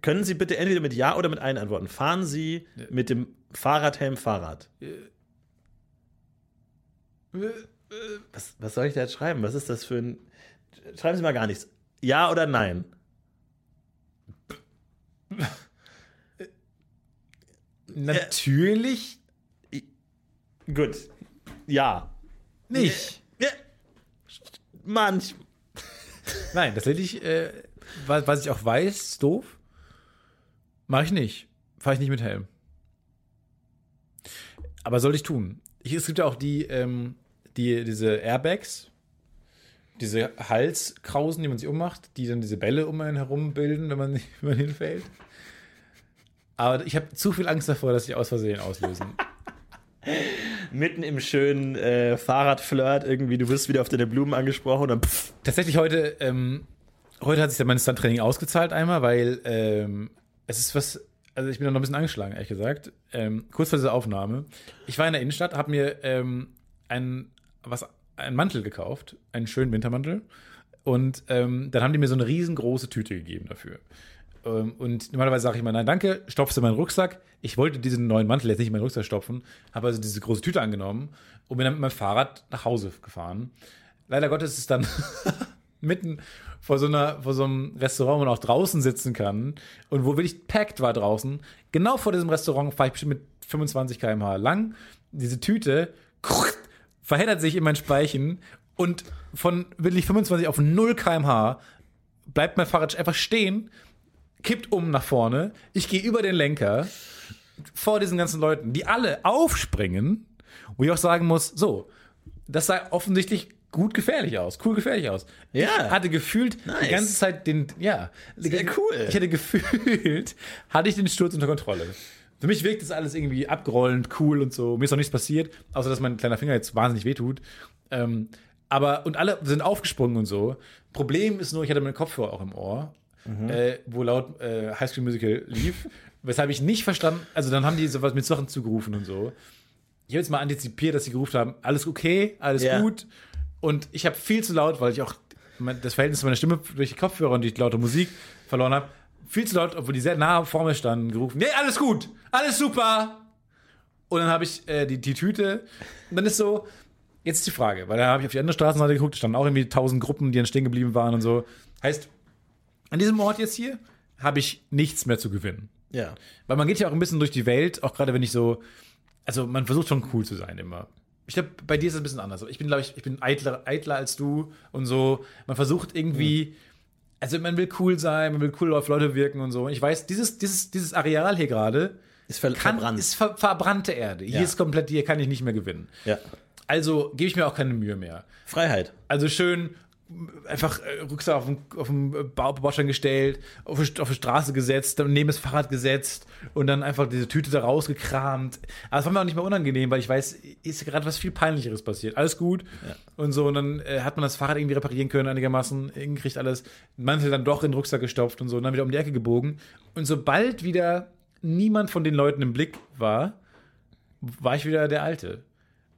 Können Sie bitte entweder mit Ja oder mit Nein antworten? Fahren Sie mit dem Fahrradhelm Fahrrad? Was, was soll ich da jetzt schreiben? Was ist das für ein. Schreiben Sie mal gar nichts. Ja oder Nein? Natürlich Gut. Ja. nicht. ja. Manch. Nein, tatsächlich, äh, was, was ich auch weiß, ist doof. Mache ich nicht. Fahre ich nicht mit Helm. Aber soll ich tun. Ich, es gibt ja auch die, ähm, die, diese Airbags, diese Halskrausen, die man sich ummacht, die dann diese Bälle um einen herum bilden, wenn man, wenn man hinfällt. Aber ich habe zu viel Angst davor, dass ich aus Versehen auslösen. Mitten im schönen äh, Fahrradflirt irgendwie, du wirst wieder auf deine Blumen angesprochen und dann pff, Tatsächlich heute, ähm, heute hat sich dann mein Stunt-Training ausgezahlt einmal, weil ähm, es ist was, also ich bin noch ein bisschen angeschlagen, ehrlich gesagt. Ähm, kurz vor dieser Aufnahme. Ich war in der Innenstadt, habe mir ähm, einen, was, einen Mantel gekauft, einen schönen Wintermantel. Und ähm, dann haben die mir so eine riesengroße Tüte gegeben dafür. Ähm, und normalerweise sage ich immer, nein, danke, stopfst du meinen Rucksack. Ich wollte diesen neuen Mantel jetzt nicht in meinen Rucksack stopfen, habe also diese große Tüte angenommen und bin dann mit meinem Fahrrad nach Hause gefahren. Leider Gottes ist es dann mitten vor so, einer, vor so einem Restaurant, wo man auch draußen sitzen kann und wo wirklich packed war draußen. Genau vor diesem Restaurant fahre ich bestimmt mit 25 km/h lang. Diese Tüte verheddert sich in mein Speichen und von wirklich 25 auf 0 km/h bleibt mein Fahrrad einfach stehen, kippt um nach vorne. Ich gehe über den Lenker vor diesen ganzen Leuten, die alle aufspringen, wo ich auch sagen muss, so, das sah offensichtlich gut gefährlich aus, cool gefährlich aus. Ja. Ich hatte gefühlt Nice. die ganze Zeit den, ja, Sehr cool. Ich hatte gefühlt, hatte ich den Sturz unter Kontrolle. Für mich wirkt das alles irgendwie abgerollend, cool und so. Mir ist noch nichts passiert, außer dass mein kleiner Finger jetzt wahnsinnig wehtut. Ähm, aber, und alle sind aufgesprungen und so. Problem ist nur, ich hatte meinen Kopfhörer auch im Ohr, äh, wo laut äh, High School Musical lief, weshalb ich nicht verstanden, also dann haben die sowas mit Sachen zugerufen und so. Ich habe jetzt mal antizipiert, dass sie gerufen haben, alles okay, alles Ja. gut. Und ich habe viel zu laut, weil ich auch das Verhältnis zu meiner Stimme durch die Kopfhörer und die laute Musik verloren habe. Viel zu laut, obwohl die sehr nah vor mir standen, gerufen, nee, alles gut, alles super. Und dann habe ich äh, die, die Tüte. Und dann ist so, jetzt ist die Frage, weil da habe ich auf die andere Straßenseite geguckt, da standen auch irgendwie tausend Gruppen, die dann stehen geblieben waren und so. Heißt, an diesem Ort jetzt hier habe ich nichts mehr zu gewinnen. ja. Weil man geht ja auch ein bisschen durch die Welt, auch gerade wenn ich so, also man versucht schon cool zu sein immer. Ich glaube, bei dir ist es ein bisschen anders. Ich bin, glaube ich, ich bin eitler, eitler als du und so. Man versucht irgendwie, also man will cool sein, man will cool auf Leute wirken und so. Und ich weiß, dieses, dieses, dieses Areal hier gerade Ist ver kann, verbrannt. ist ver verbrannte Erde. Hier Ja. ist komplett, hier kann ich nicht mehr gewinnen. ja. Also gebe ich mir auch keine Mühe mehr. Freiheit. Also schön einfach äh, Rucksack auf den, auf den Bau- Baustein gestellt, auf, die- auf die Straße gesetzt, dann neben das Fahrrad gesetzt und dann einfach diese Tüte da rausgekramt. Aber es war mir auch nicht mehr unangenehm, weil ich weiß, ist gerade was viel Peinlicheres passiert. Alles gut und so. Und dann äh, hat man das Fahrrad irgendwie reparieren können, einigermaßen, hingekriegt alles. Mantel dann doch in den Rucksack gestopft und so und dann wieder um die Ecke gebogen. Und sobald wieder niemand von den Leuten im Blick war, war ich wieder der Alte.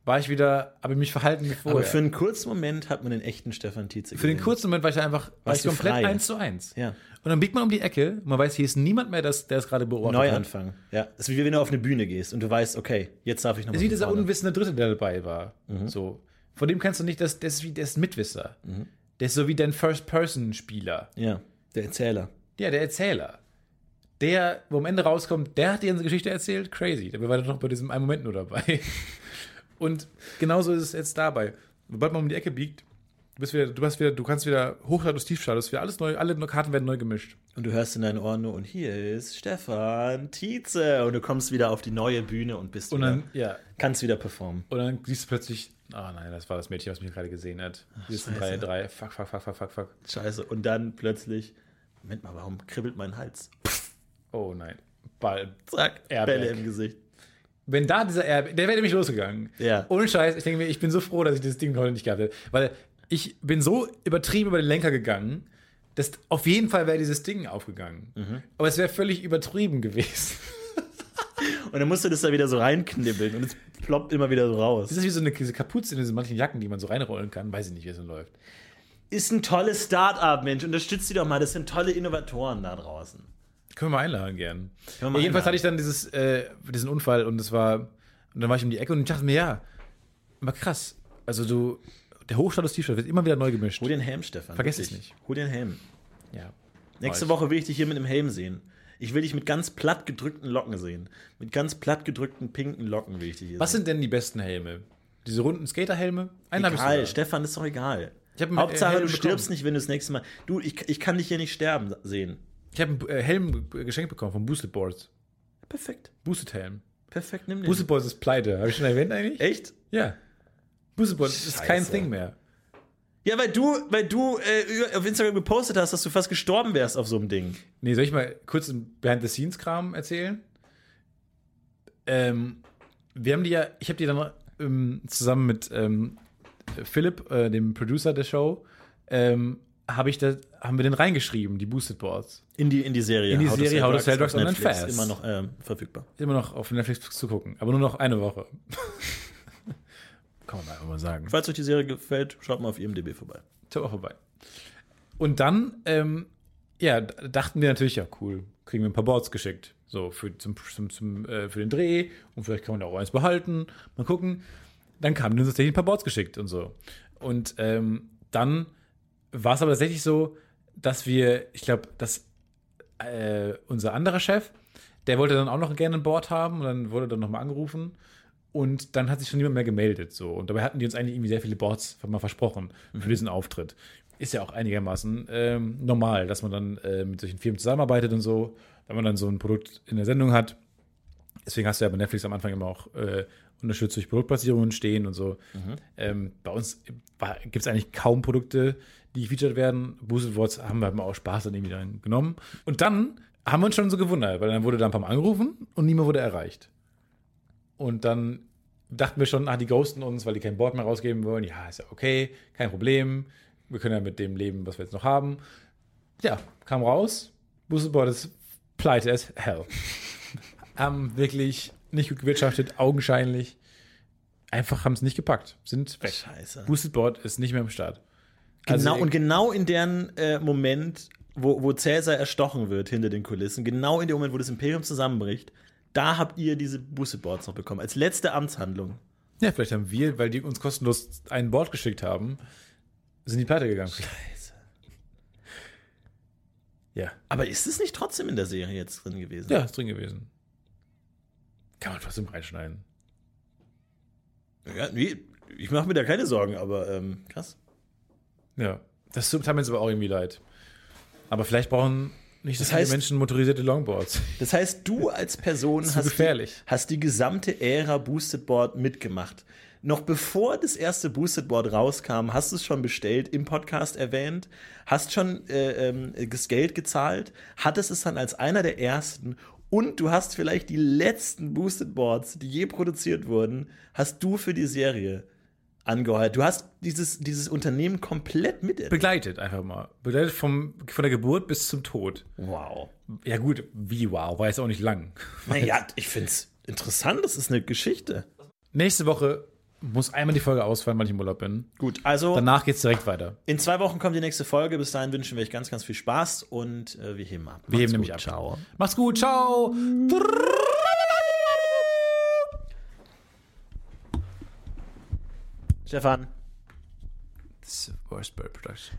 War ich wieder, habe ich mich verhalten wie vorher. Aber für einen kurzen Moment hat man den echten Stefan Tietze Für den gesehen. kurzen Moment war ich einfach war Warst ich komplett frei? eins zu eins. Ja. Und dann biegt man um die Ecke, man weiß, hier ist niemand mehr, das, der es gerade beobachtet hat. Neuanfang. Ja. Es ist wie wenn du auf eine Bühne gehst und du weißt, okay, jetzt darf ich noch Das ist mal wie dieser unwissende Dritte, der dabei war. Mhm. So. Von dem kannst du nicht, das, der ist wie der ist ein Mitwisser. Der ist so wie dein First-Person-Spieler. Ja, der Erzähler. Ja, der Erzähler. Der, wo am Ende rauskommt, der hat dir eine Geschichte erzählt, crazy. Der war doch bei diesem einen Moment nur dabei. Und genauso ist es jetzt dabei. Sobald man um die Ecke biegt, Du bist wieder, du hast wieder, du kannst wieder Hochstatus, Tiefstatus, wieder alles neu, alle Karten werden neu gemischt. Und du hörst in deinen Ohren nur, und hier ist Stefan Tietze. Und du kommst wieder auf die neue Bühne und bist Und wieder, dann, ja, kannst wieder performen. und dann siehst du plötzlich, ah nein, das war das Mädchen, was mich gerade gesehen hat. Hier ist. 3, 3, fuck, fuck, fuck, fuck, fuck, fuck. Scheiße. Und dann plötzlich, Moment mal, warum kribbelt mein Hals? Oh nein, Ball. Zack, Airbag. Bälle im Gesicht. Wenn da dieser Airbag, der wäre nämlich losgegangen. Ja. Ohne Scheiß, ich denke mir, ich bin so froh, dass ich das Ding heute nicht gehabt hätte. Weil ich bin so übertrieben über den Lenker gegangen, dass auf jeden Fall wäre dieses Ding aufgegangen. Mhm. Aber es wäre völlig übertrieben gewesen. Und dann musst du das da wieder so reinknibbeln und es ploppt immer wieder so raus. Das ist wie so eine diese Kapuze in diesen manchen Jacken, die man so reinrollen kann. Weiß ich nicht, wie es so läuft. Ist ein tolles Start-up, Mensch. Unterstützt die doch mal. Das sind tolle Innovatoren da draußen. Können wir mal einladen gern. Ja, jedenfalls einladen. hatte ich dann dieses, äh, diesen Unfall und es war, und dann war ich um die Ecke und ich dachte mir, ja, mal krass. Also du, der Hochstatus-T-Shirt wird immer wieder neu gemischt. Hol den Helm, Stefan. Vergiss es nicht. Hol den Helm. Ja. Nächste ich. Woche will ich dich hier mit einem Helm sehen. Ich will dich mit ganz platt gedrückten Locken sehen. Mit ganz platt gedrückten pinken Locken will ich dich hier Was sehen. sind denn die besten Helme? Diese runden Skaterhelme? Einen ich Egal, sogar. Stefan, ist doch egal. Ich einen Hauptsache, du stirbst nicht, wenn du das nächste Mal. Du, ich, ich kann dich hier nicht sterben sehen. Ich habe einen äh, Helm geschenkt bekommen von Boosted Boards. Perfekt. Boosted Helm. Perfekt, nimm den. Boosted Boards ist pleite. Habe ich schon erwähnt eigentlich? Echt? Ja. Boosted Boards ist kein Scheiße. Thing mehr. Ja, weil du, weil du äh, auf Instagram gepostet hast, dass du fast gestorben wärst auf so einem Ding. Nee, soll ich mal kurz einen Behind-the-Scenes-Kram erzählen? Ähm, wir haben die ja, ich habe die dann ähm, zusammen mit ähm, Philipp, äh, dem Producer der Show, ähm, habe ich da, haben wir den reingeschrieben, die Boosted Boards. In die, in die Serie. In die Serie How to Sell Drugs Online Netflix, Fast. Immer noch ähm, verfügbar. Immer noch auf Netflix zu gucken, aber nur noch eine Woche. Kann man einfach mal sagen. Falls euch die Serie gefällt, schaut mal auf IMDb vorbei. Aber auch vorbei. Und dann, ähm, ja, dachten wir natürlich, ja, cool, kriegen wir ein paar Boards geschickt. So, für, zum, zum, zum, äh, für den Dreh und vielleicht kann man da auch eins behalten. Mal gucken. Dann kamen uns tatsächlich ein paar Boards geschickt und so. Und ähm, dann war es aber tatsächlich so, dass wir, ich glaube, dass äh, unser anderer Chef, der wollte dann auch noch gerne ein Board haben und dann wurde dann nochmal angerufen. Und dann hat sich schon niemand mehr gemeldet. So. Und dabei hatten die uns eigentlich irgendwie sehr viele Boards mal versprochen für diesen Auftritt. Ist ja auch einigermaßen ähm, normal, dass man dann äh, mit solchen Firmen zusammenarbeitet und so, wenn man dann so ein Produkt in der Sendung hat. Deswegen hast du ja bei Netflix am Anfang immer auch äh, unterstützt durch Produktplatzierungen stehen und so. Ähm, bei uns gibt es eigentlich kaum Produkte, die gefeatured werden. Boosted Words haben wir auch Spaß dann irgendwie dann genommen. Und dann haben wir uns schon so gewundert, weil dann wurde da ein paar Mal angerufen und niemand wurde erreicht. Und dann dachten wir schon, ach, die ghosten uns, weil die kein Board mehr rausgeben wollen. Ja, ist ja okay, kein Problem. Wir können ja mit dem leben, was wir jetzt noch haben. Ja, kam raus. Boosted Board ist pleite as hell. haben wirklich nicht gut gewirtschaftet, augenscheinlich. Einfach haben es nicht gepackt. Sind weg. Scheiße. Boosted Board ist nicht mehr am Start. Genau, Also, und genau in deren äh, Moment, wo, wo Cäsar erstochen wird hinter den Kulissen, genau in dem Moment, wo das Imperium zusammenbricht, da habt ihr diese Boosted Boards noch bekommen. Als letzte Amtshandlung. Ja, vielleicht haben wir, weil die uns kostenlos ein Board geschickt haben, sind die pleite gegangen. Scheiße. Ja. Aber ist es nicht trotzdem in der Serie jetzt drin gewesen? Ja, ist drin gewesen. Kann man trotzdem reinschneiden. ja nee, ich mache mir da keine Sorgen, aber ähm, krass. Ja. Das tut mir jetzt aber auch irgendwie leid. Aber vielleicht brauchen nicht Das heißt- Menschen motorisierte Longboards. Das heißt, du als Person hast. Die, hast die gesamte Ära Boosted Board mitgemacht. Noch bevor das erste Boosted Board rauskam, hast du es schon bestellt, im Podcast erwähnt, hast schon äh, ähm, das Geld gezahlt, hattest es dann als einer der ersten und du hast vielleicht die letzten Boosted Boards, die je produziert wurden, hast du für die Serie angeheuert. Du hast dieses, dieses Unternehmen komplett mit. Begleitet einfach mal. Begleitet vom, von der Geburt bis zum Tod. Wow. Ja, gut, wie wow, war jetzt auch nicht lang. Naja, ich finde es interessant, das ist eine Geschichte. Nächste Woche muss einmal die Folge ausfallen, weil ich im Urlaub bin. Gut, also Danach geht's direkt weiter. in zwei Wochen kommt die nächste Folge. Bis dahin wünschen wir euch ganz, ganz viel Spaß und äh, wir heben ab. Wir heben nämlich ab. Macht's gut, ciao. Stefan. This is worst bird production.